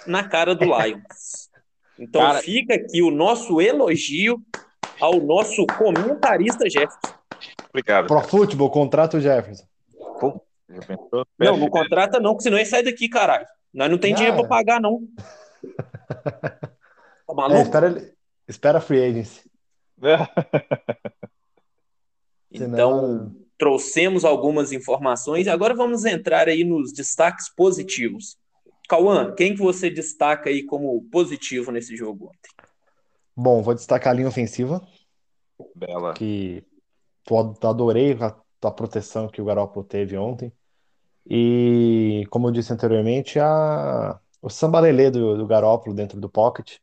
na cara do Lions. Então cara... fica aqui o nosso elogio ao nosso comentarista Jefferson. Obrigado. Pro futebol, contrato Jefferson. Pô, não, não contrata não, porque senão ele sai daqui, caralho. Nós não tem ah, dinheiro para pagar, não. Tá maluco? É, espera, espera free agency. então, trouxemos algumas informações. Agora vamos entrar aí nos destaques positivos. Cauã, quem que você destaca aí como positivo nesse jogo ontem? Bom, vou destacar a linha ofensiva. Bela. Que adorei a, a proteção que o Garoppolo teve ontem. E, como eu disse anteriormente, a, o sambalelê do, do Garópolo dentro do pocket.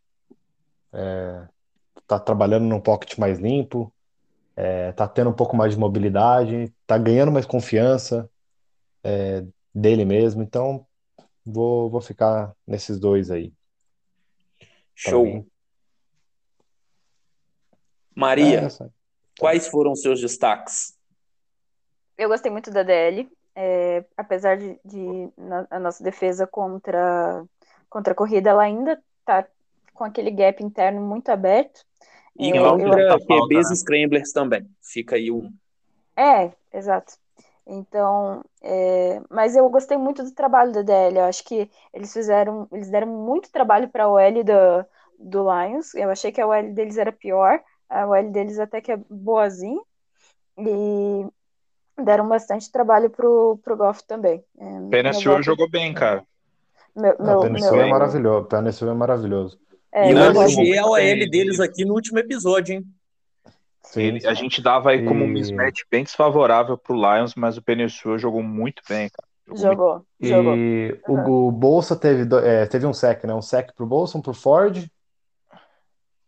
É, tá trabalhando num pocket mais limpo, é, tá tendo um pouco mais de mobilidade, tá ganhando mais confiança é, dele mesmo. Então, vou, vou ficar nesses dois aí. Show. Maria, é, quais foram os seus destaques? Eu gostei muito da DL é, apesar de, de na, a nossa defesa contra, contra a corrida, ela ainda está com aquele gap interno muito aberto. E é, contra QBs Scramblers também. Fica aí um. É, exato. Então, é, mas eu gostei muito do trabalho da DL. Eu acho que eles fizeram, eles deram muito trabalho para a OL do, do Lions. Eu achei que a OL deles era pior, a OL deles até que é boazinha. E deram bastante trabalho pro, pro Goff também. É, Penicil jogou bem, cara. Meu, meu, Penicil meu... é maravilhoso. Penicil é maravilhoso. É, e eu elogiei a OL deles aqui no último episódio, hein? Sim, a gente dava aí como um mismatch bem desfavorável pro Lions, mas o Penicil jogou muito bem, cara. Jogou, jogou. jogou. E uhum. o, Bolsa teve, é, teve um sec, né? Um sec pro Bolsa, um pro Ford.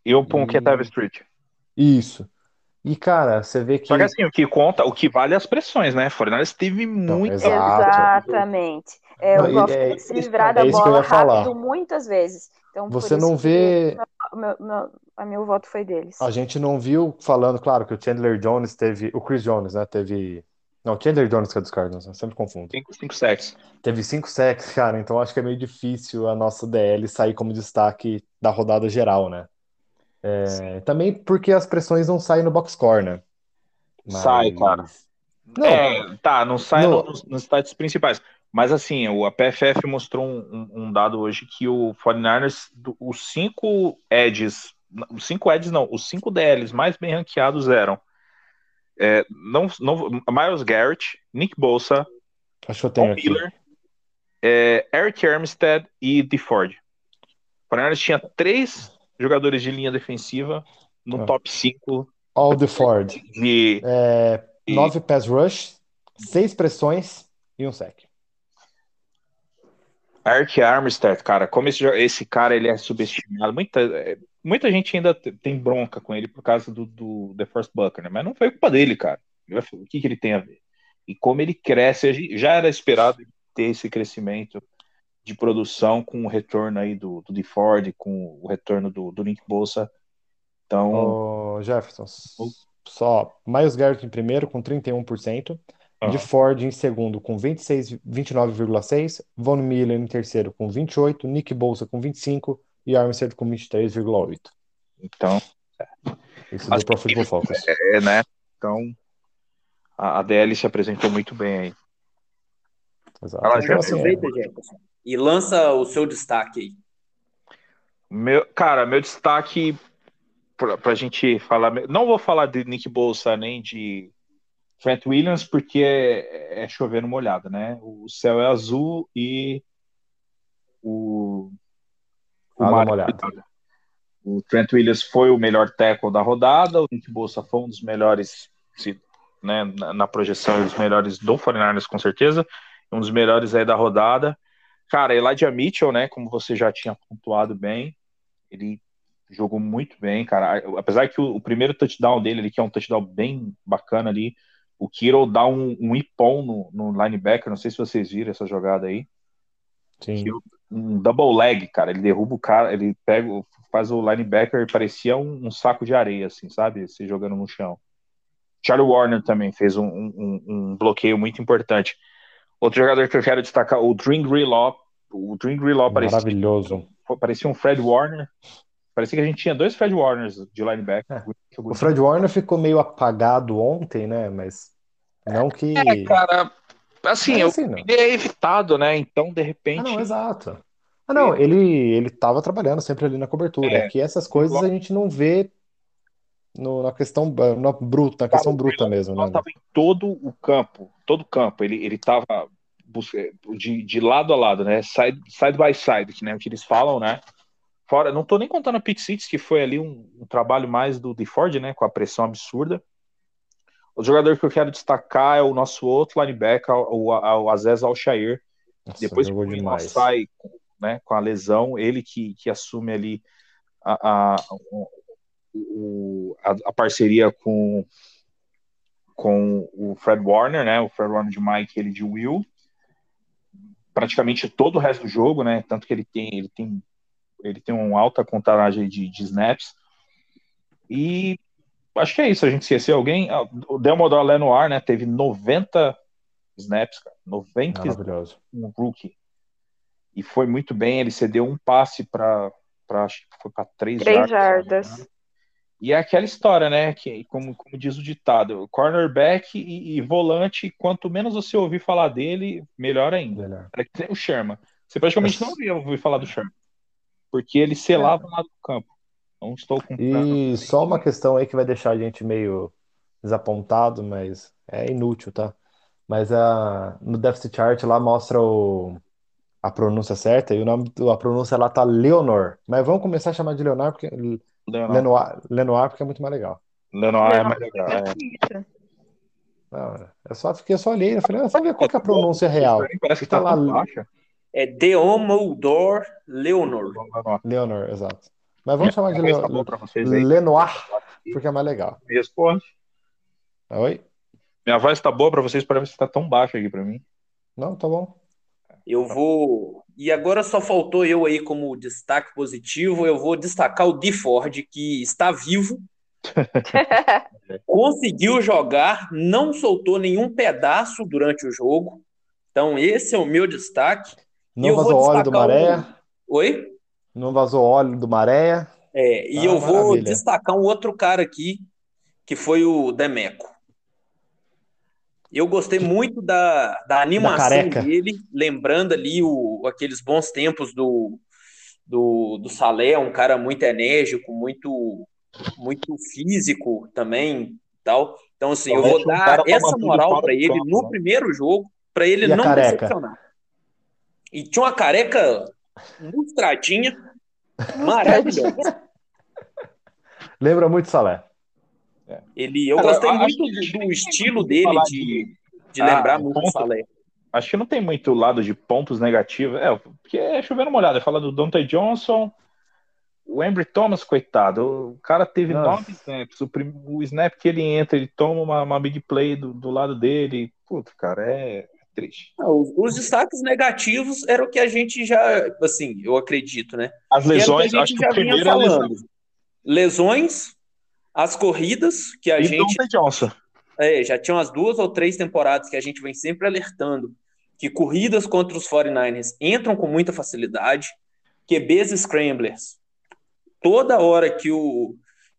E um pro e... Ketav Street. Isso. E, cara, você vê que. Só que assim, o que conta, o que vale é as pressões, né? Fornales teve muito. Exatamente. É, não, eu gosto é, de se livrar da é bola rápido falar. muitas vezes. Então, você não vê. Meu, meu, a meu voto foi deles. A gente não viu falando, claro, que o Chandler Jones teve. O Chris Jones, né? Teve. Não, o Chandler Jones que é dos Cardinals, eu sempre confundo. Cinco, cinco sacks. Teve cinco sacks, cara, então acho que é meio difícil a nossa DL sair como destaque da rodada geral, né? É, também porque as pressões não saem no box score, né? Mas... Sai, cara. Não, é, tá, não sai no... nos, nos sites principais. Mas assim, a PFF mostrou um, um, dado hoje que o 49ers, os cinco edges, os cinco edges não, os cinco DLs mais bem ranqueados eram é, não, não, Miles Garrett, Nick eu tenho Miller, é, Eric Armstead e DeFord. O 49ers tinha três jogadores de linha defensiva no ah. top 5. All the Ford. De... É, nove pass rush, seis pressões e um sec. Ark Armstead, cara, como esse, esse cara ele é subestimado. Muita, muita gente ainda tem bronca com ele por causa do, do The First Bucker, né? mas não foi culpa dele, cara. O que, que ele tem a ver? E como ele cresce, já era esperado ter esse crescimento de produção com o retorno aí do, do Ford, com o retorno do, do Link Bolsa. Então. Oh, Jefferson, só Miles Garrett em primeiro com 31%, ah. de Ford em segundo com 26, 29,6%, Von Miller em terceiro com 28%, Nick Bolsa com 25% e Armstead com 23,8%. Então. É. Isso Pro Football Focus. É, né? Então, a, a DL se apresentou muito bem aí. Exato. Ela já aproveita, Jefferson e lança o seu destaque aí. Meu, cara, meu destaque pra, pra gente falar. Não vou falar de Nick Bolsa nem de Trent Williams, porque é, é chovendo molhado, né? O céu é azul e o. o mar é molhado. o Trent Williams foi o melhor tackle da rodada, o Nick Bosa foi um dos melhores, né, na, na projeção, dos melhores do 49ers, com certeza, um dos melhores aí da rodada. Cara, Elijah Mitchell, né, como você já tinha pontuado bem, ele jogou muito bem, cara. Apesar que o, o primeiro touchdown dele, ele que é um touchdown bem bacana ali, o Kiro dá um, um ipom no, no linebacker, não sei se vocês viram essa jogada aí. Sim. Um double leg, cara. Ele derruba o cara, ele pega, faz o linebacker, parecia um, um saco de areia, assim, sabe? Se jogando no chão. Charlie Warner também fez um, um, um, bloqueio muito importante. Outro jogador que eu quero destacar, o Dream Greenlaw. O Dream Greenlaw parecia, Maravilhoso. parecia um Fred Warner. Parecia que a gente tinha dois Fred Warners de linebacker. É. O Fred Warner ficou meio apagado ontem, né? Mas não que. É, cara, assim, é assim eu, ele é evitado, né? Então, de repente. Ah, não, exato. Ah, não, ele, ele tava trabalhando sempre ali na cobertura. É, que essas coisas a gente não vê no, na questão na bruta, na questão bruta mesmo, né? Ele tava em todo o campo, todo o campo. Ele, ele tava de, de lado a lado, né? Side, side by side, que, né, que eles falam, né? Fora, não tô nem contando a Pit Cities, que foi ali um, um trabalho mais do de Ford, né? Com a pressão absurda. O jogador que eu quero destacar é o nosso outro linebacker, o, o Aziz Al-Shair. Depois que o sai né, com a lesão, ele que, que assume ali a, a, a, a parceria com, com o Fred Warner, né, o Fred Warner de Mike, ele de Will, praticamente todo o resto do jogo, né, tanto que ele tem, ele tem, ele tem uma alta contagem de, de snaps, e acho que é isso, a gente esqueceu alguém, ah, o Delmodor Lenoir, né, teve 90 snaps, cara, 90 Maravilhoso. um rookie, e foi muito bem. Ele cedeu um passe para acho que foi para três, três jardas. jardas. E é aquela história, né? Que como, como diz o ditado, cornerback e, e, volante, quanto menos você ouvir falar dele, melhor ainda. Melhor. É que o Sherman. Você praticamente não ouvia ouvir falar do Sherman. Porque ele selava é. lá do campo. Não estou com. E só uma questão aí que vai deixar a gente meio desapontado, mas é inútil, tá? Mas a, no deficit chart lá mostra o, a pronúncia certa, e o nome, a pronúncia lá tá Leonor. Mas vamos começar a chamar de Leonor porque Lenoir, Lenoir porque é muito mais legal. Lenoir é mais legal. É. Não, é só, fiquei só olhei e falei, ah, vamos ver qual é a pronúncia real. Parece que tá, tá lá. Baixa. É Deomodor Leonor. Leonor, exato. Mas vamos chamar de Le... Lenoir, porque é mais legal. Me responde. Oi? Minha voz tá boa para vocês, parece que tá tão baixa aqui para mim. Não, tá bom. Eu vou. E agora só faltou eu aí como destaque positivo. Eu vou destacar o D Ford, que está vivo. conseguiu jogar, não soltou nenhum pedaço durante o jogo. Então, esse é o meu destaque. Não vazou óleo do maré. Um... Oi? Não vazou óleo do maré. É, e ah, eu vou maravilha. destacar um outro cara aqui, que foi o Demeco. Eu gostei muito da, da animação da dele, lembrando ali o, aqueles bons tempos do, do, do Salé, um cara muito enérgico, muito, muito físico também tal. Então, assim, eu vou dar essa moral para ele no primeiro jogo, para ele e não decepcionar. E tinha uma careca lustradinha, maravilhosa. Lembra muito Salé. É. Ele, eu Cara, gostei muito do, do estilo dele de, de lembrar ah, muito ponto, Salé. Acho que não tem muito lado de pontos negativos. É, porque é chovendo molhado. Fala do Dante Johnson, o Embry Thomas, coitado. O cara teve Nossa. nove snaps. O, prim, o, snap que ele entra, ele toma uma, uma big play do, do lado dele. Puta, cara, é, triste. Não, os, os, destaques negativos eram o que a gente já, assim, eu acredito, né? As lesões, que acho que o primeiro é lesão. Lesões, as corridas que a e gente. Johnson. É, já tinham as duas ou três temporadas que a gente vem sempre alertando que corridas contra os 49ers entram com muita facilidade, QBs scramblers. Toda hora que o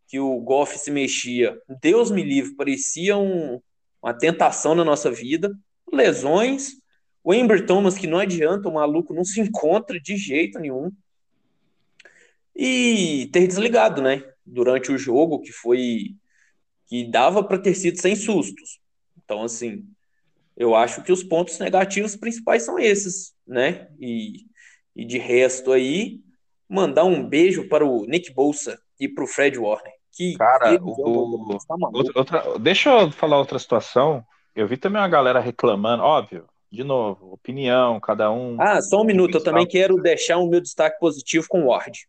que o Goff se mexia, Deus me livre, parecia um, uma tentação na nossa vida. Lesões, o Amber Thomas, que não adianta, o maluco não se encontra de jeito nenhum. E ter desligado, né? Durante o jogo, que foi que dava para ter sido sem sustos. Então, assim, eu acho que os pontos negativos principais são esses, né? E, e de resto aí, mandar um beijo para o Nick Bolsa e para o Fred Warner. Que cara, o... tá outra, deixa eu falar outra situação. Eu vi também uma galera reclamando, óbvio, de novo, opinião, cada um. Ah, só um minuto, eu também quero deixar o meu destaque positivo com o Ward.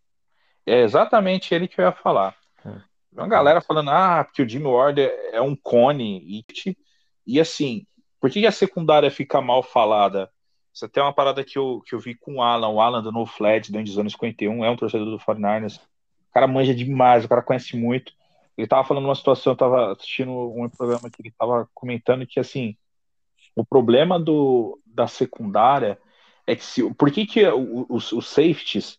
É exatamente ele que eu ia falar. Hum. Uma galera falando, ah, porque o Jimmy Ward é um cone. E, e assim, por que a secundária fica mal falada? Isso até é uma parada que eu, que eu vi com o Alan, o Alan do No Flat, do Endzone 51, é um torcedor do 49ers. O cara manja demais, o cara conhece muito. Ele tava falando uma situação, eu tava assistindo um programa que ele tava comentando que, assim, o problema do, da secundária é que se, por que, que os, os safeties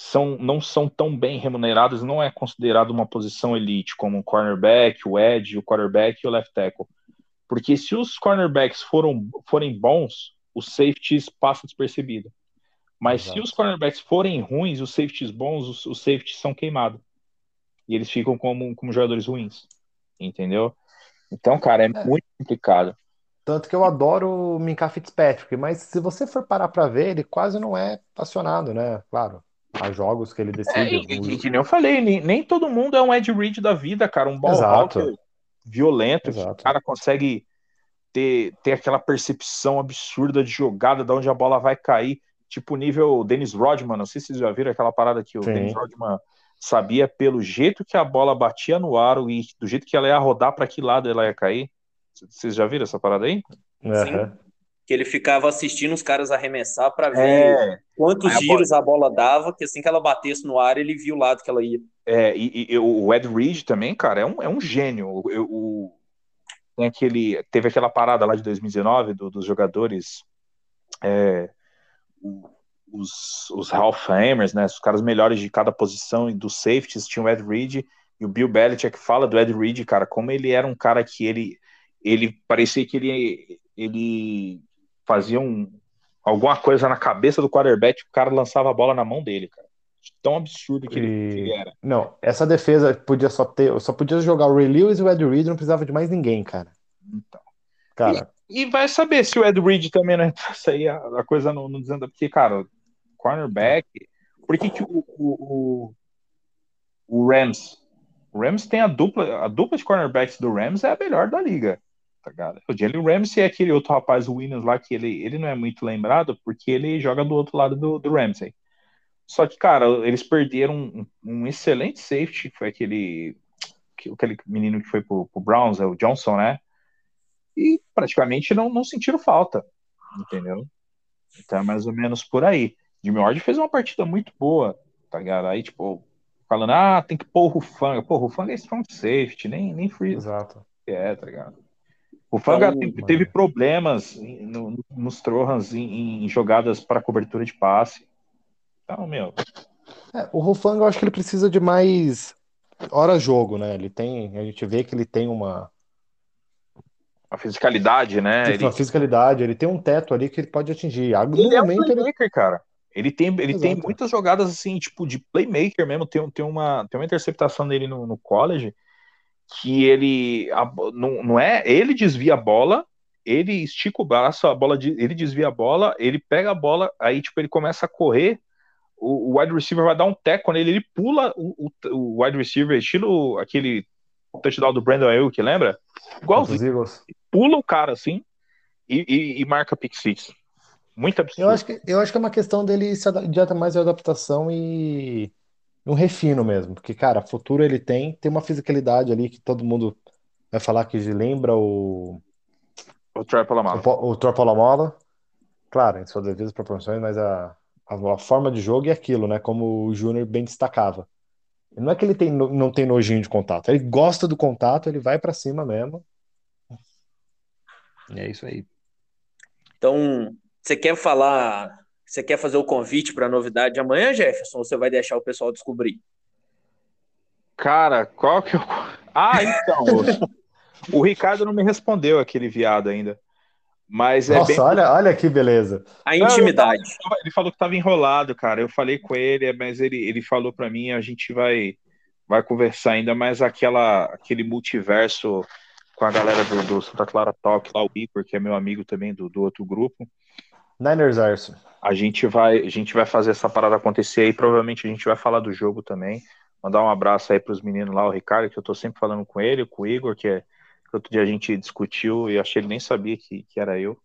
são, não são tão bem remunerados, não é considerado uma posição elite, como o cornerback, o edge, o quarterback e o left tackle. Porque se os cornerbacks foram, forem bons, os safeties passam despercebido. Mas Exato. se os cornerbacks forem ruins, os safeties bons, os, os safeties são queimados. E eles ficam como, como jogadores ruins. Entendeu? Então, cara, é, é. muito complicado. Tanto que eu adoro o Minka Fitzpatrick, mas se você for parar para ver, ele quase não é apaixonado, né? Claro, há jogos que ele decide. É, e, e, que nem eu falei, nem, nem, todo mundo é um Ed Reed da vida, cara, um ball Exato. violento, Exato. o cara consegue ter, ter aquela percepção absurda de jogada, de onde a bola vai cair, tipo nível Dennis Rodman, não sei se vocês já viram aquela parada que o Sim. Dennis Rodman sabia pelo jeito que a bola batia no aro e do jeito que ela ia rodar para que lado ela ia cair. Vocês já viram essa parada aí? Uhum. Sim. Que ele ficava assistindo os caras arremessar para ver é. quantos giros a bola... a bola... dava, que assim que ela batesse no ar, ele viu o lado que ela ia. É, e, e o Ed Reed também, cara, é um, é um gênio. O, o, tem aquele, teve aquela parada lá de 2019 do, dos jogadores, é, os, os Hall of Famers, né, os caras melhores de cada posição e dos safeties, tinha o Ed Reed e o Bill Belichick fala do Ed Reed, cara, como ele era um cara que ele ele parecia que ele, ele fazia um, alguma coisa na cabeça do quarterback, o cara lançava a bola na mão dele, cara. Tão absurdo que, e... ele, que ele, era. Não, essa defesa podia só ter, só podia jogar o Ray Lewis e o Ed Reed, não precisava de mais ninguém, cara. Então. Cara. E, e vai saber se o Ed Reed também não entrasse aí, a, a coisa não, não dizendo, porque, cara, cornerback, por que, que o, o, o, Rams, o Rams tem a dupla, a dupla de cornerbacks do Rams é a melhor da liga tá ligado? O Jalen Ramsey é aquele outro rapaz, o Williams lá, que ele, ele não é muito lembrado porque ele joga do outro lado do, do Ramsey. Só que, cara, eles perderam um, um excelente safety, foi aquele, aquele menino que foi pro, pro Browns, é o Johnson, né? E praticamente não, não sentiram falta, entendeu? Então é mais ou menos por aí. Jimmy Ward fez uma partida muito boa, tá ligado? Aí, tipo, falando, ah, tem que pôr o Rufanga. Pô, o Rufanga é strong safety, nem, nem free. Exato. É, tá ligado? O Fanga então, teve, teve, problemas no, nos Trojans em, em jogadas para cobertura de passe. Então, meu. É, o Rufanga, eu acho que ele precisa de mais hora jogo, né? Ele tem, a gente vê que ele tem uma a fisicalidade, né? Ele... Uma fisicalidade, ele tem um teto ali que ele pode atingir. No ele é um playmaker, ele... cara. Ele tem, ele tem muitas jogadas assim, tipo, de playmaker mesmo. Tem, tem, uma, tem uma interceptação dele no, no college que ele a, não, não é ele desvia a bola, ele estica o braço, a bola ele desvia a bola, ele pega a bola, aí tipo ele começa a correr, o, o wide receiver vai dar um teco nele, ele pula o, o, o wide receiver, estilo aquele touchdown do Brandon Ayuk, lembra? Igualzinho. Pula o cara assim e, e, e marca pick six. Muito absurdo. Eu acho que, eu acho que é uma questão dele se adaptar mais de adaptação e um refino mesmo, porque, cara, futuro ele tem, tem uma fisicalidade ali que todo mundo vai falar que lembra o. O Trapalamola. O, o Trapalamola. Claro, em suas devidas proporções, mas a, a, a, forma de jogo é aquilo, né? Como o Júnior bem destacava. Não é que ele tem, não tem nojinho de contato, ele gosta do contato, ele vai para cima mesmo. E é isso aí. Então, você quer falar você quer fazer o convite para a novidade de amanhã, Jefferson, ou você vai deixar o pessoal descobrir? Cara, qual que eu. Ah, então. o Ricardo não me respondeu aquele viado ainda. Mas é Nossa, bem... olha, olha que beleza. A intimidade. Não, ele falou que estava enrolado, cara. Eu falei com ele, mas ele, ele falou para mim, a gente vai vai conversar ainda mais aquela aquele multiverso com a galera do, do Santa Clara Talk, lá o Igor, que é meu amigo também do, do outro grupo. Niners Arson. A gente vai, a gente vai fazer essa parada acontecer aí. Provavelmente a gente vai falar do jogo também. Mandar um abraço aí para os meninos lá, o Ricardo, que eu tô sempre falando com ele, com o Igor, que é que outro dia a gente discutiu e achei que ele nem sabia que, que era eu.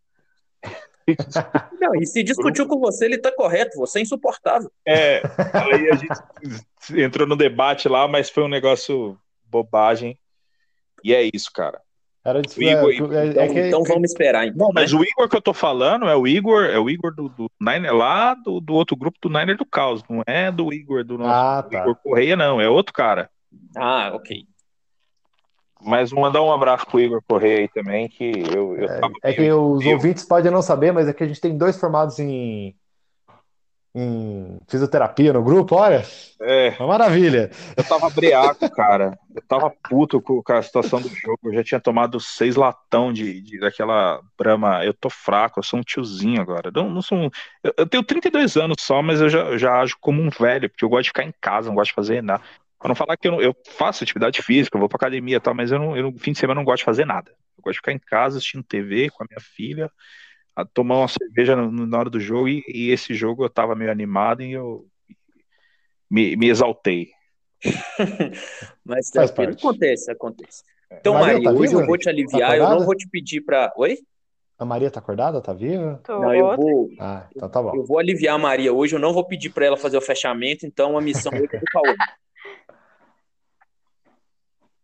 Não, e se discutiu com você, ele tá correto, você é insuportável. É, aí a gente entrou no debate lá, mas foi um negócio bobagem. E é isso, cara. Era de, Igor, é, então, é que, então, vamos esperar. Então, não, mas né? o Igor que eu tô falando é o Igor, é o Igor do, do Niner lá do, do outro grupo do Niner do Caos, não é do Igor do nosso ah, tá. Igor Correia, não, é outro cara. Ah, ok. Mas vou mandar um abraço pro Igor Correia aí também, que eu, eu é, é, que os ouvintes podem não saber, mas é que a gente tem dois formados em em fisioterapia no grupo, olha. É. Uma maravilha. Eu tava breaco, cara. Eu tava puto com, a situação do jogo. Eu já tinha tomado seis latão de, de daquela brama. Eu tô fraco, eu sou um tiozinho agora. Eu, não sou um, eu, eu, tenho 32 anos só, mas eu já, eu já ajo como um velho, porque eu gosto de ficar em casa, não gosto de fazer nada. Pra não falar que eu, eu faço atividade física, eu vou pra academia e tal, mas eu, não, eu no fim de semana não gosto de fazer nada. Eu gosto de ficar em casa assistindo TV com a minha filha, a tomar uma cerveja na hora do jogo e, e, esse jogo eu tava meio animado e eu me, me exaltei. Mas tranquilo, acontece, acontece. É. Então, Maria, Maria tá hoje viva? eu vou te aliviar, tá eu não vou te pedir para. Oi? A Maria tá acordada? Tá viva? Tô. Não, eu vou. Ah, então tá bom. Eu vou aliviar a Maria hoje, eu não vou pedir para ela fazer o fechamento, então a missão hoje é do Paulo.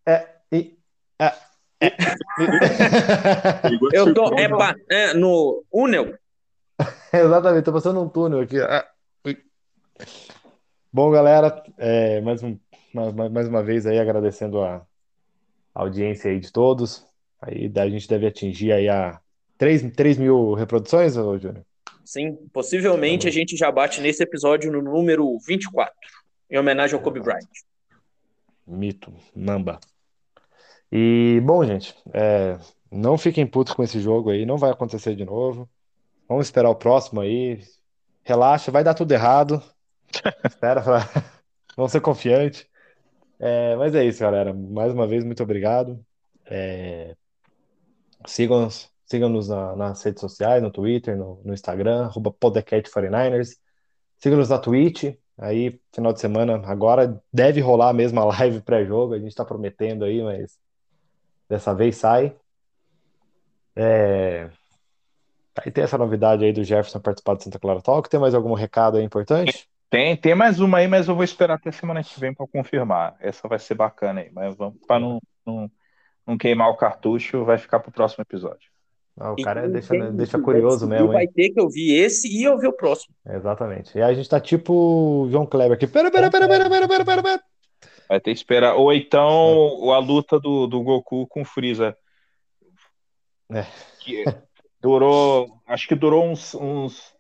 É, e, é, eu tô é, é, no Unel. Exatamente, tô passando um túnel aqui. Ah, Bom, galera, é, mais, um, mais, mais uma vez aí agradecendo a audiência aí de todos. Aí a gente deve atingir aí a 3, 3 mil reproduções, Júnior? Sim, possivelmente a gente já bate nesse episódio no número 24, em homenagem ao Kobe Bryant. Mito, Mamba. E, bom, gente, é, não fiquem putos com esse jogo aí, não vai acontecer de novo. Vamos esperar o próximo aí. Relaxa, vai dar tudo errado. Espera, vamos ser confiantes. É, mas é isso, galera. Mais uma vez, muito obrigado. É, Sigam-nos sigam na, nas redes sociais, no Twitter, no, no Instagram, arroba 49ers. Sigam-nos na Twitch. Aí, final de semana, agora deve rolar a mesma live pré-jogo. A gente está prometendo aí, mas Dessa vez sai. É... Aí tem essa novidade aí do Jefferson participar do Santa Clara Talk. Tem mais algum recado aí importante? Tem, tem mais uma aí, mas eu vou esperar até semana que vem para confirmar. Essa vai ser bacana aí, mas vamos para não, não, não, queimar o cartucho, vai ficar para o próximo episódio. Ah, o cara deixa, deixa curioso mesmo. Vai ter que ouvir esse e ouvir o próximo. Exatamente. E aí a gente tá tipo João Kleber aqui. Pera, pera, pera, pera, pera, pera, pera, pera. Vai ter que esperar. Ou então a luta do, do Goku com o Freeza. É. Que durou. Acho que durou uns, uns,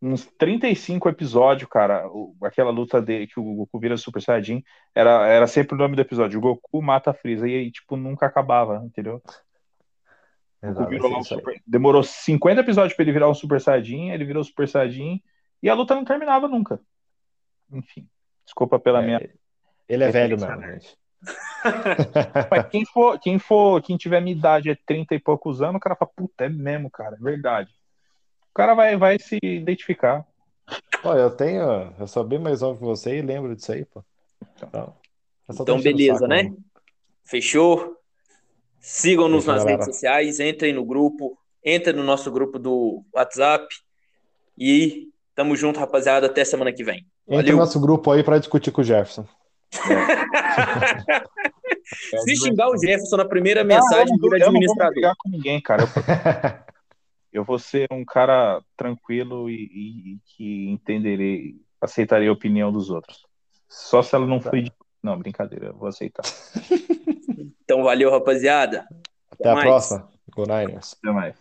uns 35 episódios, cara. Aquela luta dele que o Goku vira Super Saiyajin. Era, era sempre o nome do episódio. O Goku mata a Freeza. E aí, tipo, nunca acabava, entendeu? Um super... Demorou 50 episódios para ele virar um Super Saiyajin. Ele virou Super Saiyajin. E a luta não terminava nunca. Enfim. Desculpa pela é, minha ele é, é velho mesmo, gente. Mas quem for, quem for, quem tiver minha idade é 30 e poucos anos, o cara fala, puta, é mesmo, cara, é verdade. O cara vai, vai se identificar. Olha, eu tenho, eu sou bem mais novo que você e lembro disso aí, pô. Então, então beleza, saco, né? Mano. Fechou? Sigam-nos nas galera. redes sociais, entrem no grupo, entrem no nosso grupo do WhatsApp e tamo junto, rapaziada, até semana que vem. Entre no nosso grupo aí para discutir com o Jefferson. É. é. Se xingar o né? Jefferson na primeira mensagem, ah, eu, não, eu não vou brigar com ninguém, cara. Eu, eu vou ser um cara tranquilo e, e, e, que entenderei, aceitarei a opinião dos outros. Só se ela não tá. foi de... Não, brincadeira, eu vou aceitar. então valeu, rapaziada. Até, Até a próxima. Go Niners. Até mais.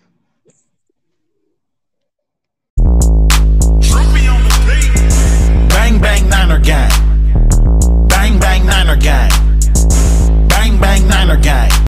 Bang Bang Niner Gang. bang, Niner gang. Bang, bang, Niner gang.